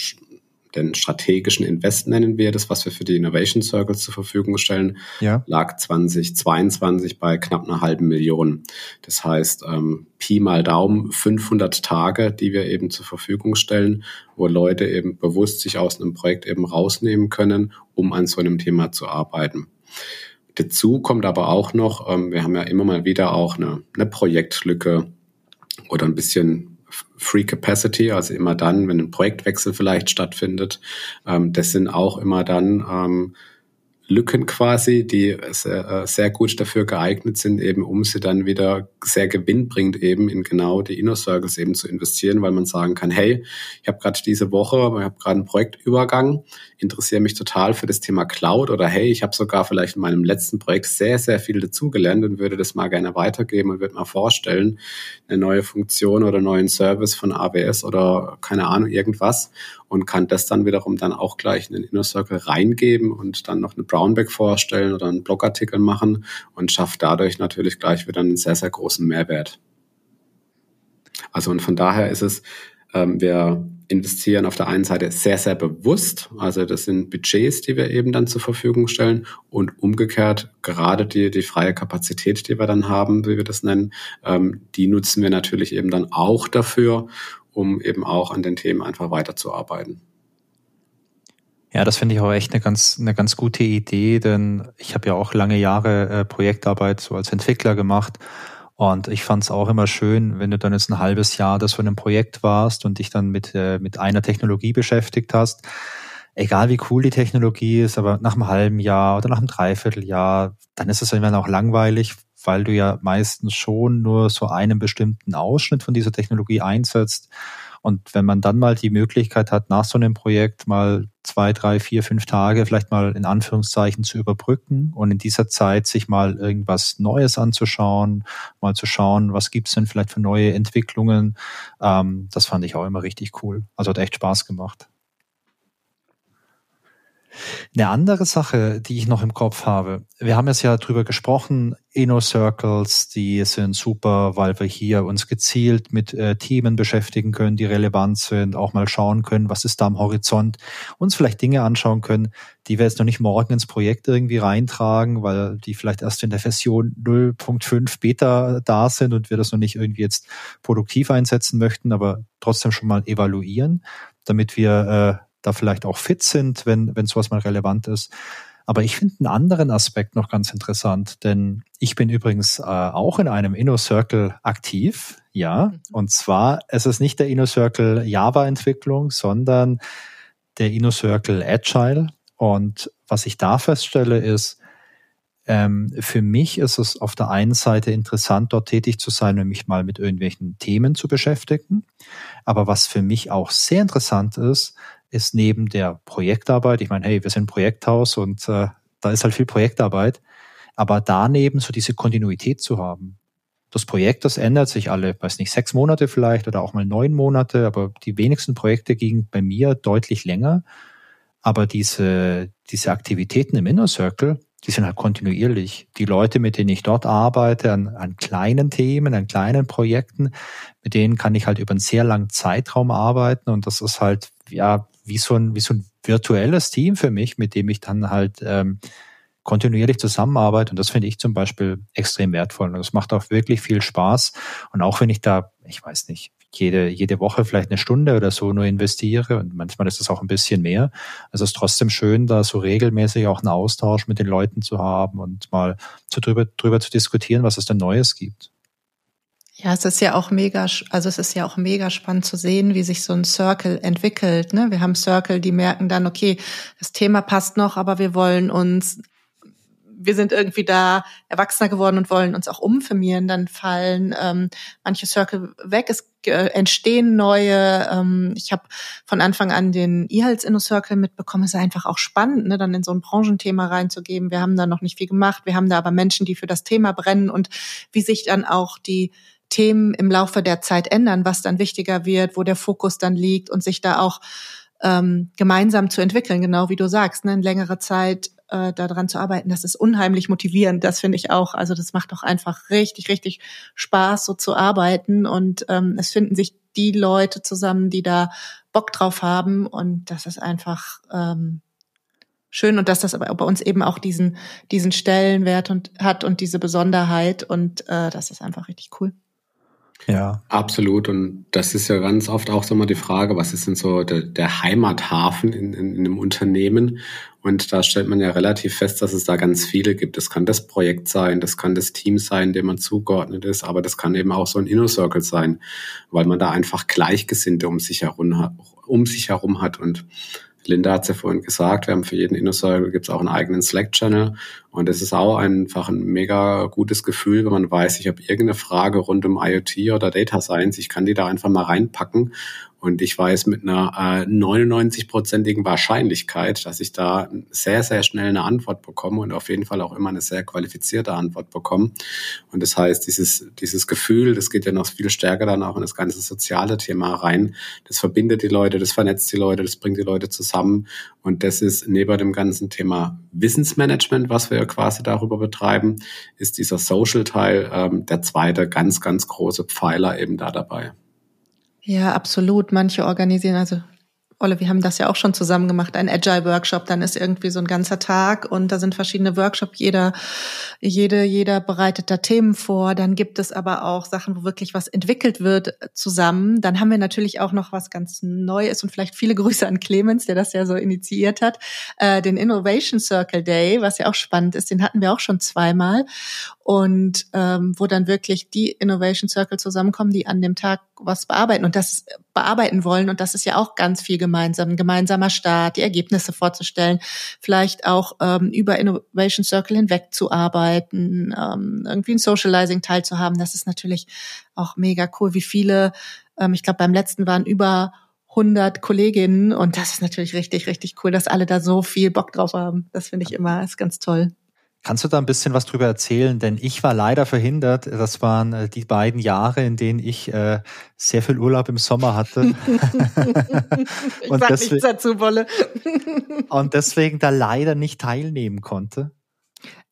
den strategischen Invest nennen wir das, was wir für die Innovation Circles zur Verfügung stellen, ja. lag 2022 bei knapp einer halben Million. Das heißt, ähm, Pi mal Daumen 500 Tage, die wir eben zur Verfügung stellen, wo Leute eben bewusst sich aus einem Projekt eben rausnehmen können, um an so einem Thema zu arbeiten. Dazu kommt aber auch noch, ähm, wir haben ja immer mal wieder auch eine, eine Projektlücke oder ein bisschen Free Capacity, also immer dann, wenn ein Projektwechsel vielleicht stattfindet. Ähm, das sind auch immer dann ähm, Lücken quasi, die sehr, äh, sehr gut dafür geeignet sind, eben um sie dann wieder sehr gewinnbringend eben in genau die Inner Circles eben zu investieren, weil man sagen kann, hey, ich habe gerade diese Woche, ich habe gerade einen Projektübergang, interessiere mich total für das Thema Cloud oder hey, ich habe sogar vielleicht in meinem letzten Projekt sehr, sehr viel dazugelernt und würde das mal gerne weitergeben und würde mal vorstellen, eine neue Funktion oder neuen Service von AWS oder keine Ahnung, irgendwas und kann das dann wiederum dann auch gleich in den Inner Circle reingeben und dann noch eine Brownback vorstellen oder einen Blogartikel machen und schafft dadurch natürlich gleich wieder einen sehr, sehr großen Mehrwert. Also und von daher ist es, ähm, wir investieren auf der einen Seite sehr, sehr bewusst. Also das sind Budgets, die wir eben dann zur Verfügung stellen und umgekehrt gerade die, die freie Kapazität, die wir dann haben, wie wir das nennen, ähm, die nutzen wir natürlich eben dann auch dafür, um eben auch an den Themen einfach weiterzuarbeiten. Ja, das finde ich auch echt eine ganz, eine ganz gute Idee, denn ich habe ja auch lange Jahre äh, Projektarbeit so als Entwickler gemacht und ich fand es auch immer schön, wenn du dann jetzt ein halbes Jahr das von einem Projekt warst und dich dann mit, äh, mit einer Technologie beschäftigt hast. Egal wie cool die Technologie ist, aber nach einem halben Jahr oder nach einem Dreivierteljahr, dann ist es irgendwann auch langweilig, weil du ja meistens schon nur so einen bestimmten Ausschnitt von dieser Technologie einsetzt und wenn man dann mal die Möglichkeit hat, nach so einem Projekt mal zwei, drei, vier, fünf Tage vielleicht mal in Anführungszeichen zu überbrücken und in dieser Zeit sich mal irgendwas Neues anzuschauen, mal zu schauen, was gibt's denn vielleicht für neue Entwicklungen, ähm, das fand ich auch immer richtig cool. Also hat echt Spaß gemacht. Eine andere Sache, die ich noch im Kopf habe, wir haben jetzt ja drüber gesprochen, Inno Circles, die sind super, weil wir hier uns gezielt mit äh, Themen beschäftigen können, die relevant sind, auch mal schauen können, was ist da am Horizont, uns vielleicht Dinge anschauen können, die wir jetzt noch nicht morgen ins Projekt irgendwie reintragen, weil die vielleicht erst in der Version 0.5 Beta da sind und wir das noch nicht irgendwie jetzt produktiv einsetzen möchten, aber trotzdem schon mal evaluieren, damit wir äh, da vielleicht auch fit sind, wenn, wenn sowas mal relevant ist. Aber ich finde einen anderen Aspekt noch ganz interessant, denn ich bin übrigens äh, auch in einem Inno Circle aktiv, ja. Mhm. Und zwar es ist nicht der Inno Circle Java Entwicklung, sondern der Inno Circle Agile. Und was ich da feststelle ist, ähm, für mich ist es auf der einen Seite interessant, dort tätig zu sein und mich mal mit irgendwelchen Themen zu beschäftigen. Aber was für mich auch sehr interessant ist, ist neben der Projektarbeit, ich meine, hey, wir sind Projekthaus und äh, da ist halt viel Projektarbeit, aber daneben so diese Kontinuität zu haben. Das Projekt, das ändert sich alle, weiß nicht, sechs Monate vielleicht oder auch mal neun Monate, aber die wenigsten Projekte gingen bei mir deutlich länger. Aber diese, diese Aktivitäten im Inner Circle, die sind halt kontinuierlich. Die Leute, mit denen ich dort arbeite, an, an kleinen Themen, an kleinen Projekten, mit denen kann ich halt über einen sehr langen Zeitraum arbeiten und das ist halt, ja, wie so ein, wie so ein virtuelles Team für mich, mit dem ich dann halt ähm, kontinuierlich zusammenarbeite. Und das finde ich zum Beispiel extrem wertvoll. Und das macht auch wirklich viel Spaß. Und auch wenn ich da, ich weiß nicht, jede, jede Woche vielleicht eine Stunde oder so nur investiere und manchmal ist das auch ein bisschen mehr. Also es ist trotzdem schön, da so regelmäßig auch einen Austausch mit den Leuten zu haben und mal zu drüber, drüber zu diskutieren, was es denn Neues gibt. Ja, es ist ja auch mega, also es ist ja auch mega spannend zu sehen, wie sich so ein Circle entwickelt. Ne? Wir haben Circle, die merken dann, okay, das Thema passt noch, aber wir wollen uns wir sind irgendwie da erwachsener geworden und wollen uns auch umfirmieren, dann fallen ähm, manche Circle weg. Es äh, entstehen neue. Ähm, ich habe von Anfang an den E-Health Inno Circle mitbekommen. Es ist einfach auch spannend, ne, dann in so ein Branchenthema reinzugeben. Wir haben da noch nicht viel gemacht. Wir haben da aber Menschen, die für das Thema brennen und wie sich dann auch die Themen im Laufe der Zeit ändern, was dann wichtiger wird, wo der Fokus dann liegt und sich da auch ähm, gemeinsam zu entwickeln, genau wie du sagst, ne, in längere Zeit äh, daran zu arbeiten, das ist unheimlich motivierend. Das finde ich auch. Also das macht doch einfach richtig, richtig Spaß, so zu arbeiten. Und ähm, es finden sich die Leute zusammen, die da Bock drauf haben. Und das ist einfach ähm, schön und dass das aber bei uns eben auch diesen diesen Stellenwert und hat und diese Besonderheit und äh, das ist einfach richtig cool. Ja. Absolut. Und das ist ja ganz oft auch so mal die Frage, was ist denn so der, der Heimathafen in, in, in einem Unternehmen? Und da stellt man ja relativ fest, dass es da ganz viele gibt. Das kann das Projekt sein, das kann das Team sein, dem man zugeordnet ist, aber das kann eben auch so ein Inner Circle sein, weil man da einfach Gleichgesinnte um sich herum, um sich herum hat. Und Linda hat es ja vorhin gesagt, wir haben für jeden Inner Circle gibt es auch einen eigenen Slack-Channel. Und es ist auch einfach ein mega gutes Gefühl, wenn man weiß, ich habe irgendeine Frage rund um IoT oder Data Science, ich kann die da einfach mal reinpacken und ich weiß mit einer äh, 99-prozentigen Wahrscheinlichkeit, dass ich da sehr, sehr schnell eine Antwort bekomme und auf jeden Fall auch immer eine sehr qualifizierte Antwort bekomme. Und das heißt, dieses, dieses Gefühl, das geht ja noch viel stärker dann auch in das ganze soziale Thema rein. Das verbindet die Leute, das vernetzt die Leute, das bringt die Leute zusammen. Und das ist neben dem ganzen Thema Wissensmanagement, was wir quasi darüber betreiben, ist dieser Social-Teil ähm, der zweite ganz, ganz große Pfeiler eben da dabei. Ja, absolut. Manche organisieren, also Olle, wir haben das ja auch schon zusammen gemacht, ein Agile-Workshop, dann ist irgendwie so ein ganzer Tag und da sind verschiedene Workshops, jeder, jede, jeder bereitet da Themen vor, dann gibt es aber auch Sachen, wo wirklich was entwickelt wird zusammen. Dann haben wir natürlich auch noch was ganz Neues und vielleicht viele Grüße an Clemens, der das ja so initiiert hat, äh, den Innovation Circle Day, was ja auch spannend ist, den hatten wir auch schon zweimal und ähm, wo dann wirklich die Innovation Circle zusammenkommen, die an dem Tag was bearbeiten und das bearbeiten wollen. Und das ist ja auch ganz viel gemeinsam, ein gemeinsamer Start, die Ergebnisse vorzustellen, vielleicht auch ähm, über Innovation Circle hinweg zu arbeiten, ähm, irgendwie ein Socializing teilzuhaben. Das ist natürlich auch mega cool, wie viele, ähm, ich glaube beim letzten waren über 100 Kolleginnen und das ist natürlich richtig, richtig cool, dass alle da so viel Bock drauf haben. Das finde ich immer, ist ganz toll. Kannst du da ein bisschen was drüber erzählen? Denn ich war leider verhindert. Das waren äh, die beiden Jahre, in denen ich äh, sehr viel Urlaub im Sommer hatte. ich und sag deswegen, nichts dazu, Wolle. und deswegen da leider nicht teilnehmen konnte.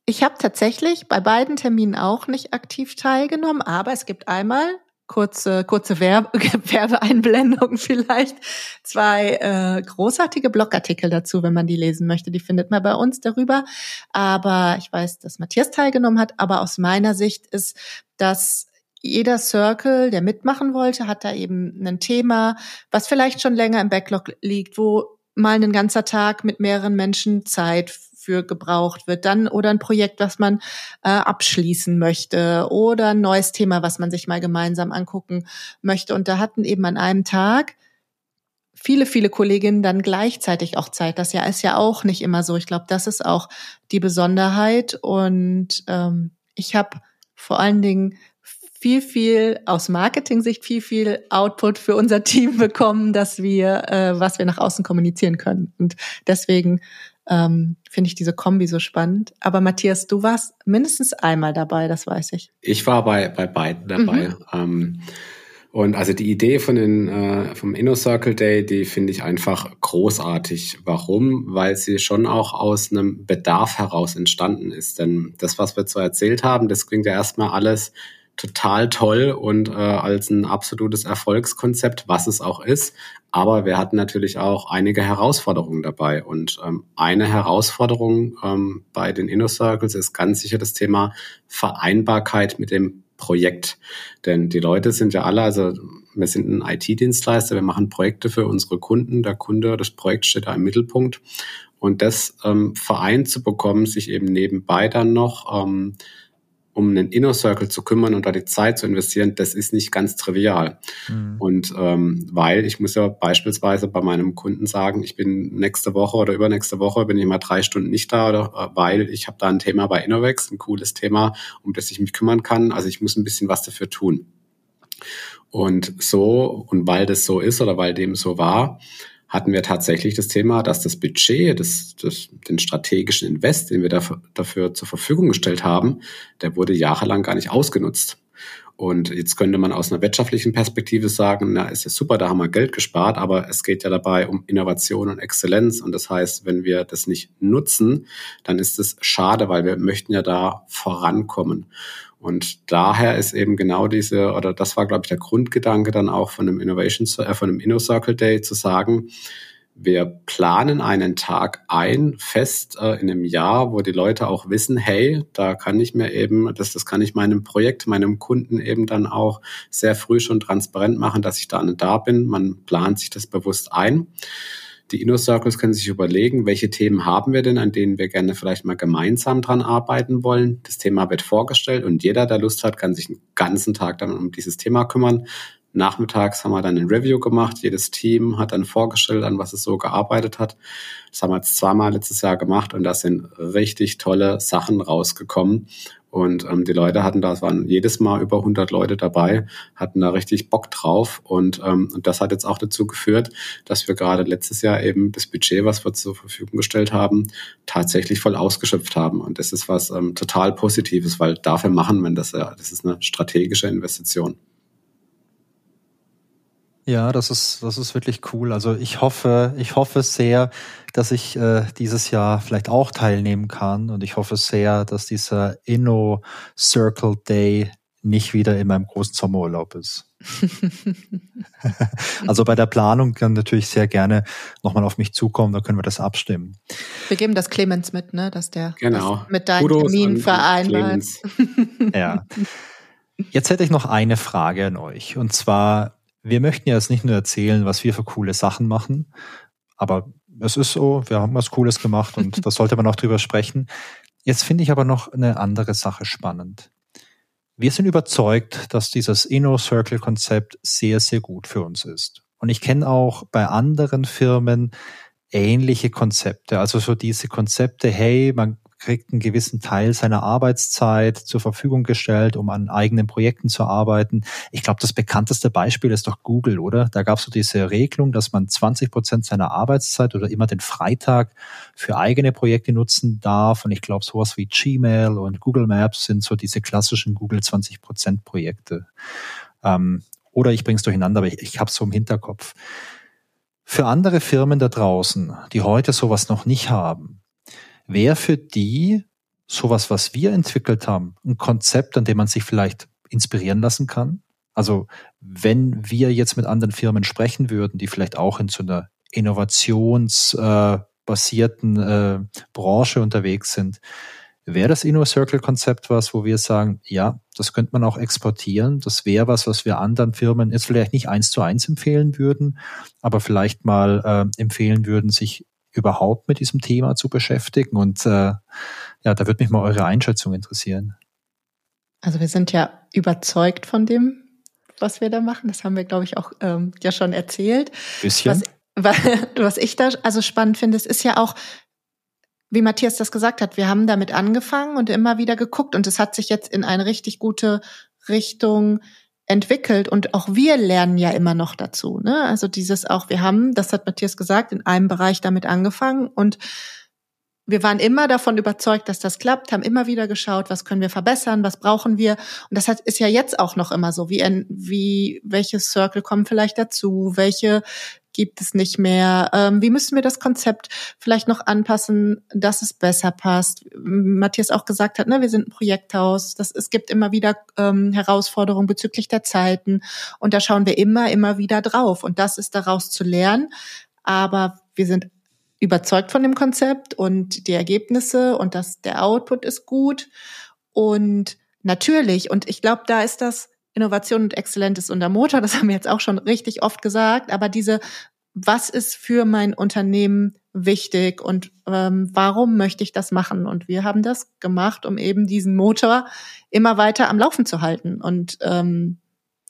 Ich habe tatsächlich bei beiden Terminen auch nicht aktiv teilgenommen, aber es gibt einmal kurze, kurze Werbe Werbeeinblendung vielleicht. Zwei äh, großartige Blogartikel dazu, wenn man die lesen möchte. Die findet man bei uns darüber. Aber ich weiß, dass Matthias teilgenommen hat. Aber aus meiner Sicht ist dass jeder Circle, der mitmachen wollte, hat da eben ein Thema, was vielleicht schon länger im Backlog liegt, wo mal ein ganzer Tag mit mehreren Menschen Zeit für gebraucht wird, dann oder ein Projekt, was man äh, abschließen möchte oder ein neues Thema, was man sich mal gemeinsam angucken möchte. Und da hatten eben an einem Tag viele, viele Kolleginnen dann gleichzeitig auch Zeit. Das ja ist ja auch nicht immer so. Ich glaube, das ist auch die Besonderheit. Und ähm, ich habe vor allen Dingen viel, viel aus Marketing-Sicht viel, viel Output für unser Team bekommen, dass wir, äh, was wir nach außen kommunizieren können. Und deswegen ähm, finde ich diese Kombi so spannend. Aber Matthias, du warst mindestens einmal dabei, das weiß ich. Ich war bei, bei beiden dabei. Mhm. Ähm, und also die Idee von den, äh, vom Inner Circle Day, die finde ich einfach großartig. Warum? Weil sie schon auch aus einem Bedarf heraus entstanden ist. Denn das, was wir so erzählt haben, das klingt ja erstmal alles total toll und äh, als ein absolutes Erfolgskonzept, was es auch ist. Aber wir hatten natürlich auch einige Herausforderungen dabei. Und ähm, eine Herausforderung ähm, bei den Inner Circles ist ganz sicher das Thema Vereinbarkeit mit dem Projekt. Denn die Leute sind ja alle, also wir sind ein IT-Dienstleister, wir machen Projekte für unsere Kunden. Der Kunde, das Projekt steht da im Mittelpunkt. Und das ähm, vereint zu bekommen, sich eben nebenbei dann noch ähm, um einen Inner Circle zu kümmern und da die Zeit zu investieren, das ist nicht ganz trivial. Mhm. Und ähm, weil ich muss ja beispielsweise bei meinem Kunden sagen, ich bin nächste Woche oder übernächste Woche bin ich mal drei Stunden nicht da, oder, äh, weil ich habe da ein Thema bei Innovex, ein cooles Thema, um das ich mich kümmern kann. Also ich muss ein bisschen was dafür tun. Und so, und weil das so ist oder weil dem so war, hatten wir tatsächlich das Thema, dass das Budget, das, das, den strategischen Invest, den wir dafür, dafür zur Verfügung gestellt haben, der wurde jahrelang gar nicht ausgenutzt. Und jetzt könnte man aus einer wirtschaftlichen Perspektive sagen, na, ist ja super, da haben wir Geld gespart, aber es geht ja dabei um Innovation und Exzellenz. Und das heißt, wenn wir das nicht nutzen, dann ist es schade, weil wir möchten ja da vorankommen. Und daher ist eben genau diese, oder das war, glaube ich, der Grundgedanke dann auch von dem Innovation, äh, von dem InnoCircle Day zu sagen, wir planen einen Tag ein, fest äh, in einem Jahr, wo die Leute auch wissen, hey, da kann ich mir eben, das, das kann ich meinem Projekt, meinem Kunden eben dann auch sehr früh schon transparent machen, dass ich da nicht da bin. Man plant sich das bewusst ein. Die Inner Circles können sich überlegen, welche Themen haben wir denn, an denen wir gerne vielleicht mal gemeinsam dran arbeiten wollen. Das Thema wird vorgestellt und jeder, der Lust hat, kann sich einen ganzen Tag dann um dieses Thema kümmern. Nachmittags haben wir dann ein Review gemacht. Jedes Team hat dann vorgestellt, an was es so gearbeitet hat. Das haben wir jetzt zweimal letztes Jahr gemacht und da sind richtig tolle Sachen rausgekommen. Und ähm, die Leute hatten da, es waren jedes Mal über 100 Leute dabei, hatten da richtig Bock drauf. Und, ähm, und das hat jetzt auch dazu geführt, dass wir gerade letztes Jahr eben das Budget, was wir zur Verfügung gestellt haben, tatsächlich voll ausgeschöpft haben. Und das ist was ähm, total Positives, weil dafür machen wir das ja. Das ist eine strategische Investition. Ja, das ist, das ist wirklich cool. Also ich hoffe, ich hoffe sehr, dass ich äh, dieses Jahr vielleicht auch teilnehmen kann. Und ich hoffe sehr, dass dieser Inno Circle Day nicht wieder in meinem großen Sommerurlaub ist. also bei der Planung kann natürlich sehr gerne nochmal auf mich zukommen, da können wir das abstimmen. Wir geben das Clemens mit, ne, dass der genau. mit deinem Kudos Termin vereinbart. ja. Jetzt hätte ich noch eine Frage an euch. Und zwar, wir möchten ja jetzt nicht nur erzählen, was wir für coole Sachen machen, aber es ist so, wir haben was Cooles gemacht und da sollte man auch drüber sprechen. Jetzt finde ich aber noch eine andere Sache spannend. Wir sind überzeugt, dass dieses Inner Circle Konzept sehr, sehr gut für uns ist. Und ich kenne auch bei anderen Firmen ähnliche Konzepte. Also so diese Konzepte, hey, man kriegt einen gewissen Teil seiner Arbeitszeit zur Verfügung gestellt, um an eigenen Projekten zu arbeiten. Ich glaube, das bekannteste Beispiel ist doch Google, oder? Da gab es so diese Regelung, dass man 20 Prozent seiner Arbeitszeit oder immer den Freitag für eigene Projekte nutzen darf. Und ich glaube, sowas wie Gmail und Google Maps sind so diese klassischen Google 20 Prozent Projekte. Ähm, oder ich bringe es durcheinander, aber ich, ich habe es so im Hinterkopf. Für andere Firmen da draußen, die heute sowas noch nicht haben, wäre für die sowas, was wir entwickelt haben, ein Konzept, an dem man sich vielleicht inspirieren lassen kann? Also wenn wir jetzt mit anderen Firmen sprechen würden, die vielleicht auch in so einer innovationsbasierten äh, äh, Branche unterwegs sind, wäre das Inno Circle Konzept was, wo wir sagen, ja, das könnte man auch exportieren. Das wäre was, was wir anderen Firmen jetzt vielleicht nicht eins zu eins empfehlen würden, aber vielleicht mal äh, empfehlen würden, sich überhaupt mit diesem Thema zu beschäftigen. Und äh, ja, da würde mich mal eure Einschätzung interessieren. Also wir sind ja überzeugt von dem, was wir da machen. Das haben wir, glaube ich, auch ähm, ja schon erzählt. Bisschen. Was, was ich da also spannend finde, es ist ja auch, wie Matthias das gesagt hat, wir haben damit angefangen und immer wieder geguckt und es hat sich jetzt in eine richtig gute Richtung entwickelt und auch wir lernen ja immer noch dazu. Ne? Also dieses auch, wir haben, das hat Matthias gesagt, in einem Bereich damit angefangen und wir waren immer davon überzeugt, dass das klappt, haben immer wieder geschaut, was können wir verbessern, was brauchen wir. Und das hat, ist ja jetzt auch noch immer so, wie, wie welche Circle kommen vielleicht dazu, welche gibt es nicht mehr? Ähm, wie müssen wir das Konzept vielleicht noch anpassen, dass es besser passt? Matthias auch gesagt hat, ne, wir sind ein Projekthaus. Das, es gibt immer wieder ähm, Herausforderungen bezüglich der Zeiten. Und da schauen wir immer, immer wieder drauf. Und das ist daraus zu lernen. Aber wir sind überzeugt von dem Konzept und die Ergebnisse und dass der Output ist gut. Und natürlich, und ich glaube, da ist das Innovation und Exzellenz ist unser Motor, das haben wir jetzt auch schon richtig oft gesagt, aber diese, was ist für mein Unternehmen wichtig und ähm, warum möchte ich das machen? Und wir haben das gemacht, um eben diesen Motor immer weiter am Laufen zu halten. Und ähm,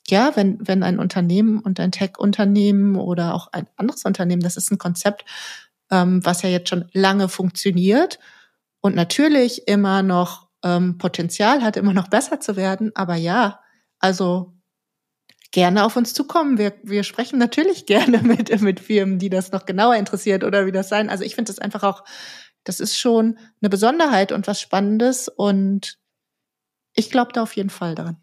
ja, wenn, wenn ein Unternehmen und ein Tech-Unternehmen oder auch ein anderes Unternehmen, das ist ein Konzept, ähm, was ja jetzt schon lange funktioniert und natürlich immer noch ähm, Potenzial hat, immer noch besser zu werden. Aber ja, also gerne auf uns zukommen. Wir, wir sprechen natürlich gerne mit, mit Firmen, die das noch genauer interessiert oder wie das sein. Also ich finde das einfach auch, das ist schon eine Besonderheit und was Spannendes und ich glaube da auf jeden Fall daran.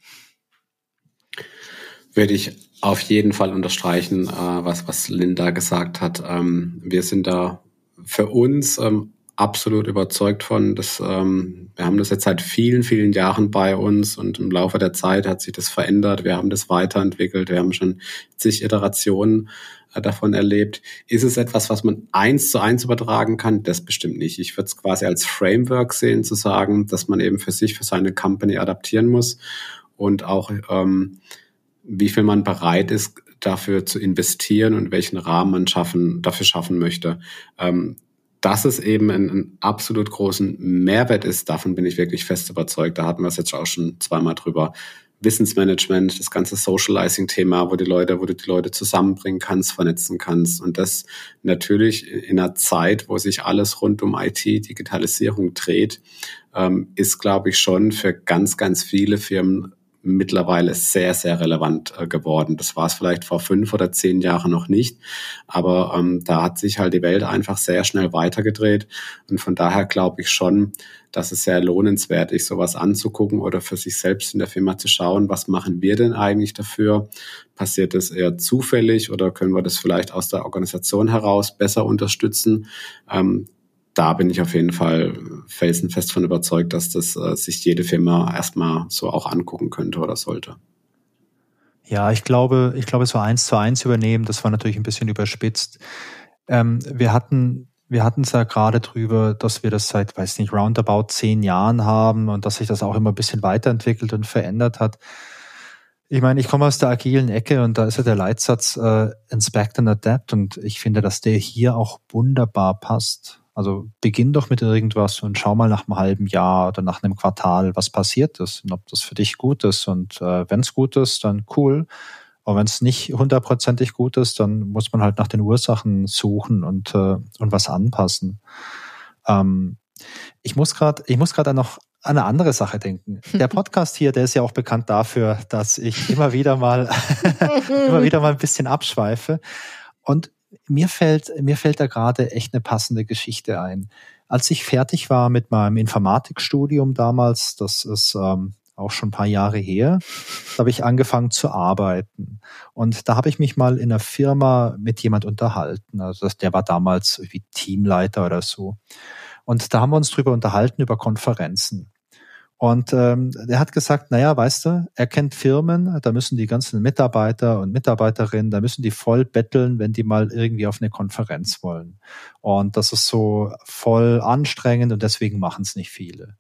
Würde ich auf jeden Fall unterstreichen, äh, was, was Linda gesagt hat. Ähm, wir sind da für uns ähm, absolut überzeugt von. Das, ähm, wir haben das jetzt seit vielen, vielen Jahren bei uns und im Laufe der Zeit hat sich das verändert. Wir haben das weiterentwickelt. Wir haben schon zig Iterationen äh, davon erlebt. Ist es etwas, was man eins zu eins übertragen kann? Das bestimmt nicht. Ich würde es quasi als Framework sehen, zu sagen, dass man eben für sich, für seine Company adaptieren muss und auch ähm, wie viel man bereit ist, dafür zu investieren und welchen Rahmen man schaffen, dafür schaffen möchte. Ähm, dass es eben ein, ein absolut großen Mehrwert ist, davon bin ich wirklich fest überzeugt. Da hatten wir es jetzt auch schon zweimal drüber. Wissensmanagement, das ganze Socializing-Thema, wo die Leute, wo du die Leute zusammenbringen kannst, vernetzen kannst. Und das natürlich in einer Zeit, wo sich alles rund um IT, Digitalisierung dreht, ähm, ist, glaube ich, schon für ganz, ganz viele Firmen mittlerweile sehr, sehr relevant äh, geworden. Das war es vielleicht vor fünf oder zehn Jahren noch nicht, aber ähm, da hat sich halt die Welt einfach sehr schnell weitergedreht und von daher glaube ich schon, dass es sehr lohnenswert ist, sowas anzugucken oder für sich selbst in der Firma zu schauen, was machen wir denn eigentlich dafür? Passiert das eher zufällig oder können wir das vielleicht aus der Organisation heraus besser unterstützen? Ähm, da bin ich auf jeden Fall felsenfest von überzeugt, dass das äh, sich jede Firma erstmal so auch angucken könnte oder sollte. Ja, ich glaube, ich glaube, so eins zu eins übernehmen, das war natürlich ein bisschen überspitzt. Ähm, wir hatten, wir hatten es ja gerade drüber, dass wir das seit, weiß nicht, roundabout zehn Jahren haben und dass sich das auch immer ein bisschen weiterentwickelt und verändert hat. Ich meine, ich komme aus der agilen Ecke und da ist ja der Leitsatz äh, Inspect and Adapt und ich finde, dass der hier auch wunderbar passt. Also beginn doch mit irgendwas und schau mal nach einem halben Jahr oder nach einem Quartal, was passiert ist und ob das für dich gut ist. Und äh, wenn es gut ist, dann cool. Aber wenn es nicht hundertprozentig gut ist, dann muss man halt nach den Ursachen suchen und, äh, und was anpassen. Ähm, ich muss gerade, ich muss gerade noch an eine andere Sache denken. Der Podcast hier, der ist ja auch bekannt dafür, dass ich immer wieder mal, immer wieder mal ein bisschen abschweife. Und mir fällt, mir fällt da gerade echt eine passende Geschichte ein. Als ich fertig war mit meinem Informatikstudium damals, das ist ähm, auch schon ein paar Jahre her, da habe ich angefangen zu arbeiten. Und da habe ich mich mal in einer Firma mit jemand unterhalten. Also das, der war damals wie Teamleiter oder so. Und da haben wir uns drüber unterhalten über Konferenzen. Und ähm, er hat gesagt, naja, weißt du, er kennt Firmen, da müssen die ganzen Mitarbeiter und Mitarbeiterinnen, da müssen die voll betteln, wenn die mal irgendwie auf eine Konferenz wollen. Und das ist so voll anstrengend und deswegen machen es nicht viele.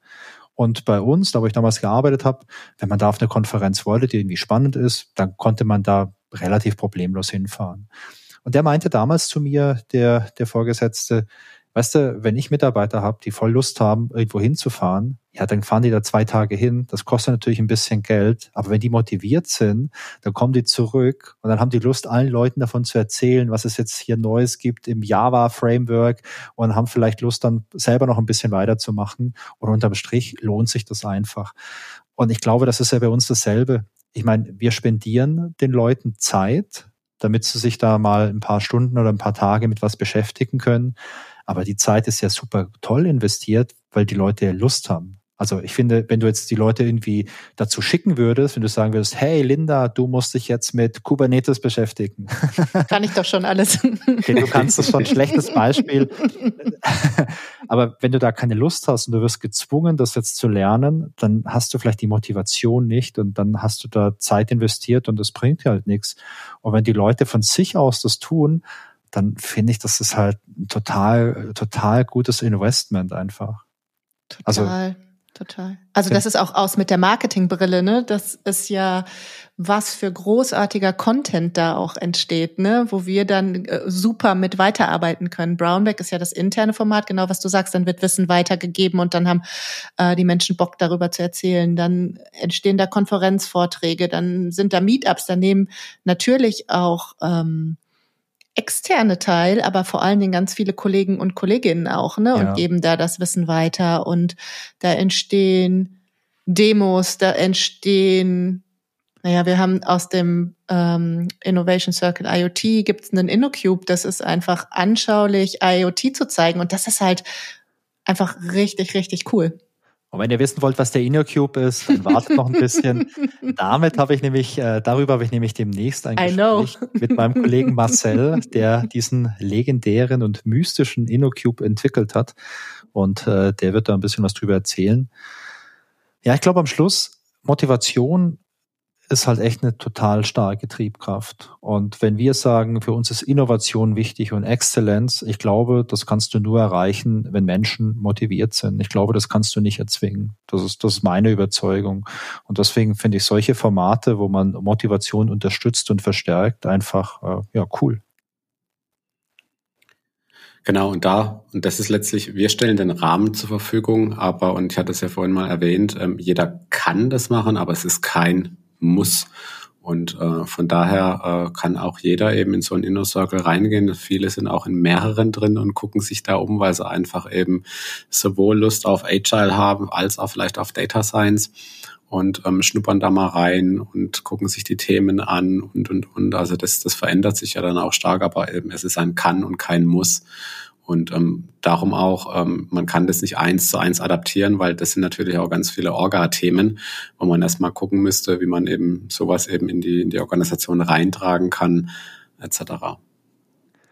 Und bei uns, da wo ich damals gearbeitet habe, wenn man da auf eine Konferenz wollte, die irgendwie spannend ist, dann konnte man da relativ problemlos hinfahren. Und der meinte damals zu mir, der, der Vorgesetzte, Weißt du, wenn ich Mitarbeiter habe, die voll Lust haben, irgendwo hinzufahren, ja, dann fahren die da zwei Tage hin. Das kostet natürlich ein bisschen Geld, aber wenn die motiviert sind, dann kommen die zurück und dann haben die Lust, allen Leuten davon zu erzählen, was es jetzt hier Neues gibt im Java-Framework und haben vielleicht Lust, dann selber noch ein bisschen weiterzumachen. Und unterm Strich lohnt sich das einfach. Und ich glaube, das ist ja bei uns dasselbe. Ich meine, wir spendieren den Leuten Zeit, damit sie sich da mal ein paar Stunden oder ein paar Tage mit was beschäftigen können. Aber die Zeit ist ja super toll investiert, weil die Leute ja Lust haben. Also ich finde, wenn du jetzt die Leute irgendwie dazu schicken würdest, wenn du sagen würdest, hey Linda, du musst dich jetzt mit Kubernetes beschäftigen. Kann ich doch schon alles. Okay, du kannst das schon ein schlechtes Beispiel. Aber wenn du da keine Lust hast und du wirst gezwungen, das jetzt zu lernen, dann hast du vielleicht die Motivation nicht und dann hast du da Zeit investiert und das bringt halt nichts. Und wenn die Leute von sich aus das tun, dann finde ich, das ist halt ein total, total gutes Investment einfach. Also total, also, total. Also das ist auch aus mit der Marketingbrille, ne? Das ist ja was für großartiger Content da auch entsteht, ne? Wo wir dann äh, super mit weiterarbeiten können. Brownback ist ja das interne Format, genau was du sagst. Dann wird Wissen weitergegeben und dann haben äh, die Menschen Bock darüber zu erzählen. Dann entstehen da Konferenzvorträge, dann sind da Meetups, dann nehmen natürlich auch ähm, externe Teil, aber vor allen Dingen ganz viele Kollegen und Kolleginnen auch, ne? Und ja. geben da das Wissen weiter. Und da entstehen Demos, da entstehen, naja, wir haben aus dem ähm, Innovation Circle IoT gibt's einen InnoCube, das ist einfach anschaulich, IoT zu zeigen. Und das ist halt einfach richtig, richtig cool. Und wenn ihr wissen wollt, was der InnoCube ist, dann wartet noch ein bisschen. Damit habe ich nämlich, äh, darüber habe ich nämlich demnächst ein Gespräch mit meinem Kollegen Marcel, der diesen legendären und mystischen InnoCube entwickelt hat. Und äh, der wird da ein bisschen was drüber erzählen. Ja, ich glaube am Schluss, Motivation ist halt echt eine total starke Triebkraft. Und wenn wir sagen, für uns ist Innovation wichtig und Exzellenz, ich glaube, das kannst du nur erreichen, wenn Menschen motiviert sind. Ich glaube, das kannst du nicht erzwingen. Das ist, das ist meine Überzeugung. Und deswegen finde ich solche Formate, wo man Motivation unterstützt und verstärkt, einfach, äh, ja, cool. Genau, und da, und das ist letztlich, wir stellen den Rahmen zur Verfügung, aber, und ich hatte es ja vorhin mal erwähnt, ähm, jeder kann das machen, aber es ist kein muss. Und äh, von daher äh, kann auch jeder eben in so einen Inner Circle reingehen. Viele sind auch in mehreren drin und gucken sich da um, weil sie einfach eben sowohl Lust auf Agile haben als auch vielleicht auf Data Science und ähm, schnuppern da mal rein und gucken sich die Themen an und und und. Also das, das verändert sich ja dann auch stark, aber eben es ist ein Kann und kein Muss. Und ähm, darum auch, ähm, man kann das nicht eins zu eins adaptieren, weil das sind natürlich auch ganz viele Orga-Themen, wo man erstmal gucken müsste, wie man eben sowas eben in die, in die Organisation reintragen kann, etc.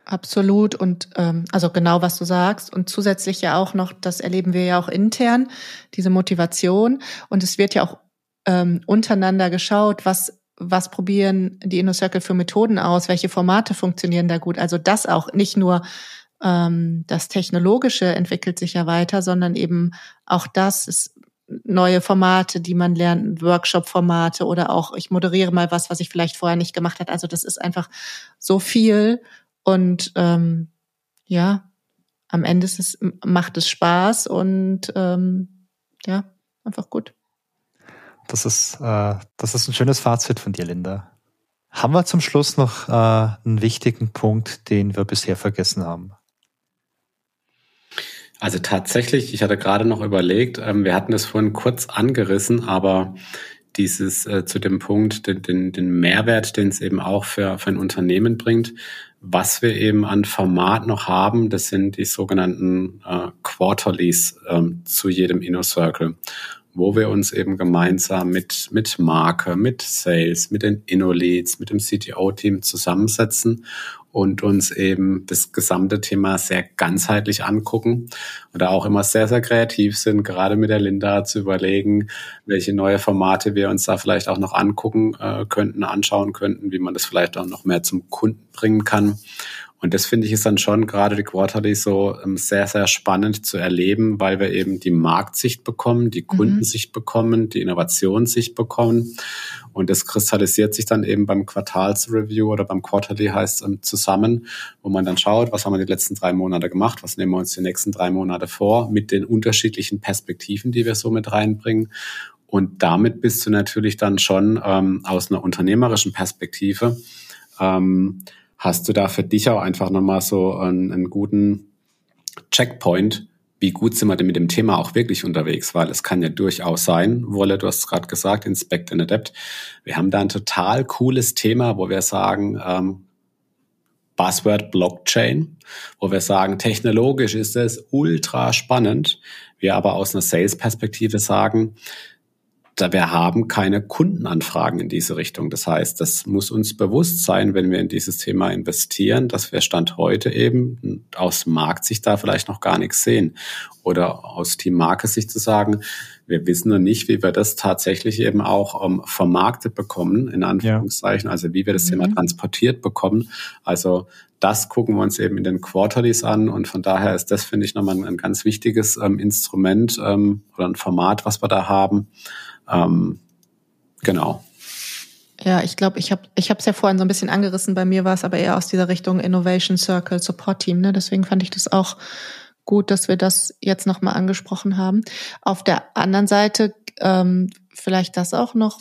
Absolut. Und ähm, also genau was du sagst. Und zusätzlich ja auch noch, das erleben wir ja auch intern, diese Motivation. Und es wird ja auch ähm, untereinander geschaut, was was probieren die Inner Circle für Methoden aus, welche Formate funktionieren da gut. Also das auch. Nicht nur ähm, das Technologische entwickelt sich ja weiter, sondern eben auch das ist neue Formate, die man lernt, Workshop-Formate oder auch ich moderiere mal was, was ich vielleicht vorher nicht gemacht hat. Also das ist einfach so viel und ähm, ja, am Ende ist es, macht es Spaß und ähm, ja, einfach gut. Das ist, äh, das ist ein schönes Fazit von dir, Linda. Haben wir zum Schluss noch äh, einen wichtigen Punkt, den wir bisher vergessen haben? Also tatsächlich, ich hatte gerade noch überlegt, ähm, wir hatten es vorhin kurz angerissen, aber dieses äh, zu dem Punkt, den, den, den Mehrwert, den es eben auch für, für ein Unternehmen bringt, was wir eben an Format noch haben, das sind die sogenannten äh, Quarterlies ähm, zu jedem Inner Circle wo wir uns eben gemeinsam mit, mit Marke, mit Sales, mit den InnoLeads, mit dem CTO-Team zusammensetzen und uns eben das gesamte Thema sehr ganzheitlich angucken und da auch immer sehr, sehr kreativ sind, gerade mit der Linda zu überlegen, welche neue Formate wir uns da vielleicht auch noch angucken äh, könnten, anschauen könnten, wie man das vielleicht auch noch mehr zum Kunden bringen kann. Und das finde ich ist dann schon gerade die Quarterly so ähm, sehr, sehr spannend zu erleben, weil wir eben die Marktsicht bekommen, die mhm. Kundensicht mhm. bekommen, die Innovationssicht bekommen. Und das kristallisiert sich dann eben beim Quartalsreview oder beim Quarterly heißt ähm, zusammen, wo man dann schaut, was haben wir die letzten drei Monate gemacht, was nehmen wir uns die nächsten drei Monate vor, mit den unterschiedlichen Perspektiven, die wir so mit reinbringen. Und damit bist du natürlich dann schon ähm, aus einer unternehmerischen Perspektive ähm, Hast du da für dich auch einfach nochmal so einen, einen guten Checkpoint, wie gut sind wir denn mit dem Thema auch wirklich unterwegs? Weil es kann ja durchaus sein, Wolle, du hast es gerade gesagt, Inspect and Adapt. Wir haben da ein total cooles Thema, wo wir sagen, ähm, Buzzword Blockchain, wo wir sagen, technologisch ist es ultra spannend. Wir aber aus einer Sales-Perspektive sagen, da wir haben keine Kundenanfragen in diese Richtung. Das heißt, das muss uns bewusst sein, wenn wir in dieses Thema investieren, dass wir Stand heute eben aus Marktsicht da vielleicht noch gar nichts sehen. Oder aus Team-Marke-Sicht zu sagen, wir wissen noch nicht, wie wir das tatsächlich eben auch um, ähm, vermarktet bekommen, in Anführungszeichen, ja. also wie wir das mhm. Thema transportiert bekommen. Also das gucken wir uns eben in den Quarterlies an und von daher ist das, finde ich, nochmal ein, ein ganz wichtiges ähm, Instrument ähm, oder ein Format, was wir da haben, ähm, genau. Ja, ich glaube, ich habe ich es ja vorhin so ein bisschen angerissen. Bei mir war es aber eher aus dieser Richtung Innovation Circle Support Team. Ne? Deswegen fand ich das auch gut, dass wir das jetzt nochmal angesprochen haben. Auf der anderen Seite ähm, vielleicht das auch noch.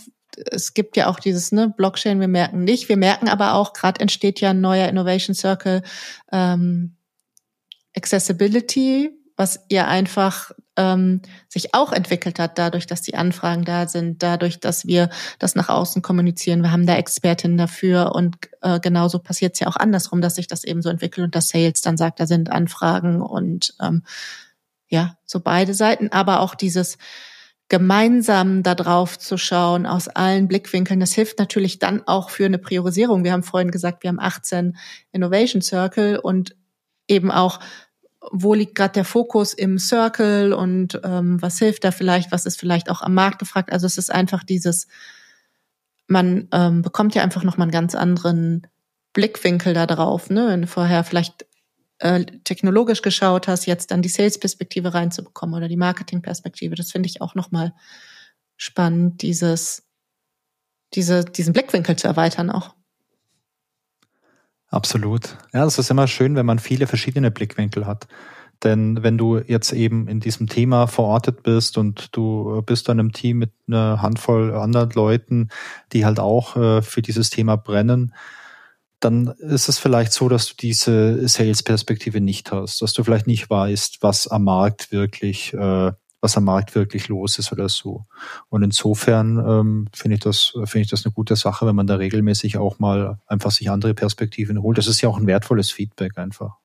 Es gibt ja auch dieses ne, Blockchain, wir merken nicht. Wir merken aber auch, gerade entsteht ja ein neuer Innovation Circle ähm, Accessibility, was ihr einfach ähm, sich auch entwickelt hat, dadurch, dass die Anfragen da sind, dadurch, dass wir das nach außen kommunizieren. Wir haben da Expertinnen dafür und äh, genauso passiert es ja auch andersrum, dass sich das eben so entwickelt und das Sales dann sagt, da sind Anfragen und ähm, ja, so beide Seiten, aber auch dieses gemeinsam da drauf zu schauen aus allen Blickwinkeln. Das hilft natürlich dann auch für eine Priorisierung. Wir haben vorhin gesagt, wir haben 18 Innovation Circle und eben auch wo liegt gerade der Fokus im Circle und ähm, was hilft da vielleicht, was ist vielleicht auch am Markt gefragt. Also es ist einfach dieses, man ähm, bekommt ja einfach nochmal einen ganz anderen Blickwinkel da drauf, ne? Wenn du vorher vielleicht äh, technologisch geschaut hast, jetzt dann die Sales-Perspektive reinzubekommen oder die Marketing-Perspektive. Das finde ich auch nochmal spannend, dieses, diese, diesen Blickwinkel zu erweitern auch. Absolut. Ja, das ist immer schön, wenn man viele verschiedene Blickwinkel hat. Denn wenn du jetzt eben in diesem Thema verortet bist und du bist dann im Team mit einer Handvoll anderen Leuten, die halt auch äh, für dieses Thema brennen, dann ist es vielleicht so, dass du diese Sales-Perspektive nicht hast, dass du vielleicht nicht weißt, was am Markt wirklich äh, was am Markt wirklich los ist oder so. Und insofern ähm, finde ich das finde ich das eine gute Sache, wenn man da regelmäßig auch mal einfach sich andere Perspektiven holt. Das ist ja auch ein wertvolles Feedback einfach.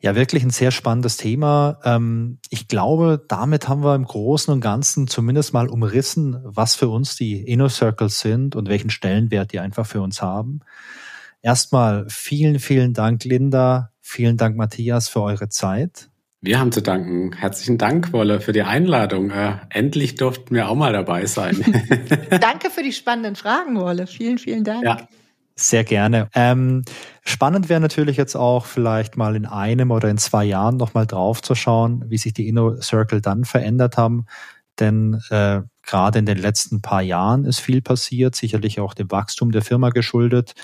Ja, wirklich ein sehr spannendes Thema. Ähm, ich glaube, damit haben wir im Großen und Ganzen zumindest mal umrissen, was für uns die Inner Circles sind und welchen Stellenwert die einfach für uns haben. Erstmal vielen, vielen Dank, Linda. Vielen Dank, Matthias, für eure Zeit. Wir haben zu danken. Herzlichen Dank, Wolle, für die Einladung. Äh, endlich durften wir auch mal dabei sein. Danke für die spannenden Fragen, Wolle. Vielen, vielen Dank. Ja. Sehr gerne. Ähm, spannend wäre natürlich jetzt auch vielleicht mal in einem oder in zwei Jahren nochmal drauf zu schauen, wie sich die Inno Circle dann verändert haben. Denn äh, gerade in den letzten paar Jahren ist viel passiert, sicherlich auch dem Wachstum der Firma geschuldet.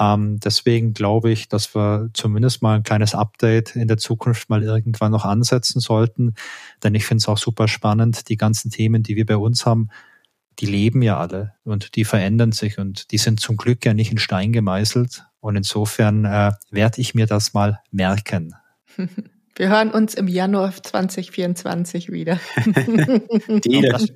Ähm, deswegen glaube ich, dass wir zumindest mal ein kleines Update in der Zukunft mal irgendwann noch ansetzen sollten. Denn ich finde es auch super spannend, die ganzen Themen, die wir bei uns haben, die leben ja alle und die verändern sich und die sind zum Glück ja nicht in Stein gemeißelt. Und insofern äh, werde ich mir das mal merken. Wir hören uns im Januar 2024 wieder. Deal.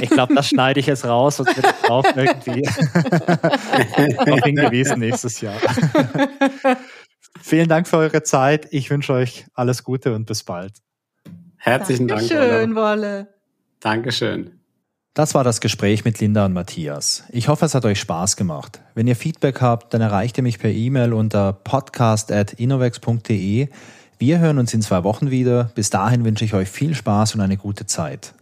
Ich glaube, das schneide ich jetzt raus und wird drauf irgendwie darauf hingewiesen nächstes Jahr. Vielen Dank für eure Zeit. Ich wünsche euch alles Gute und bis bald. Herzlichen Dankeschön, Dank. Wolle. Dankeschön. Das war das Gespräch mit Linda und Matthias. Ich hoffe, es hat euch Spaß gemacht. Wenn ihr Feedback habt, dann erreicht ihr mich per E-Mail unter podcast.innovex.de wir hören uns in zwei Wochen wieder. Bis dahin wünsche ich euch viel Spaß und eine gute Zeit.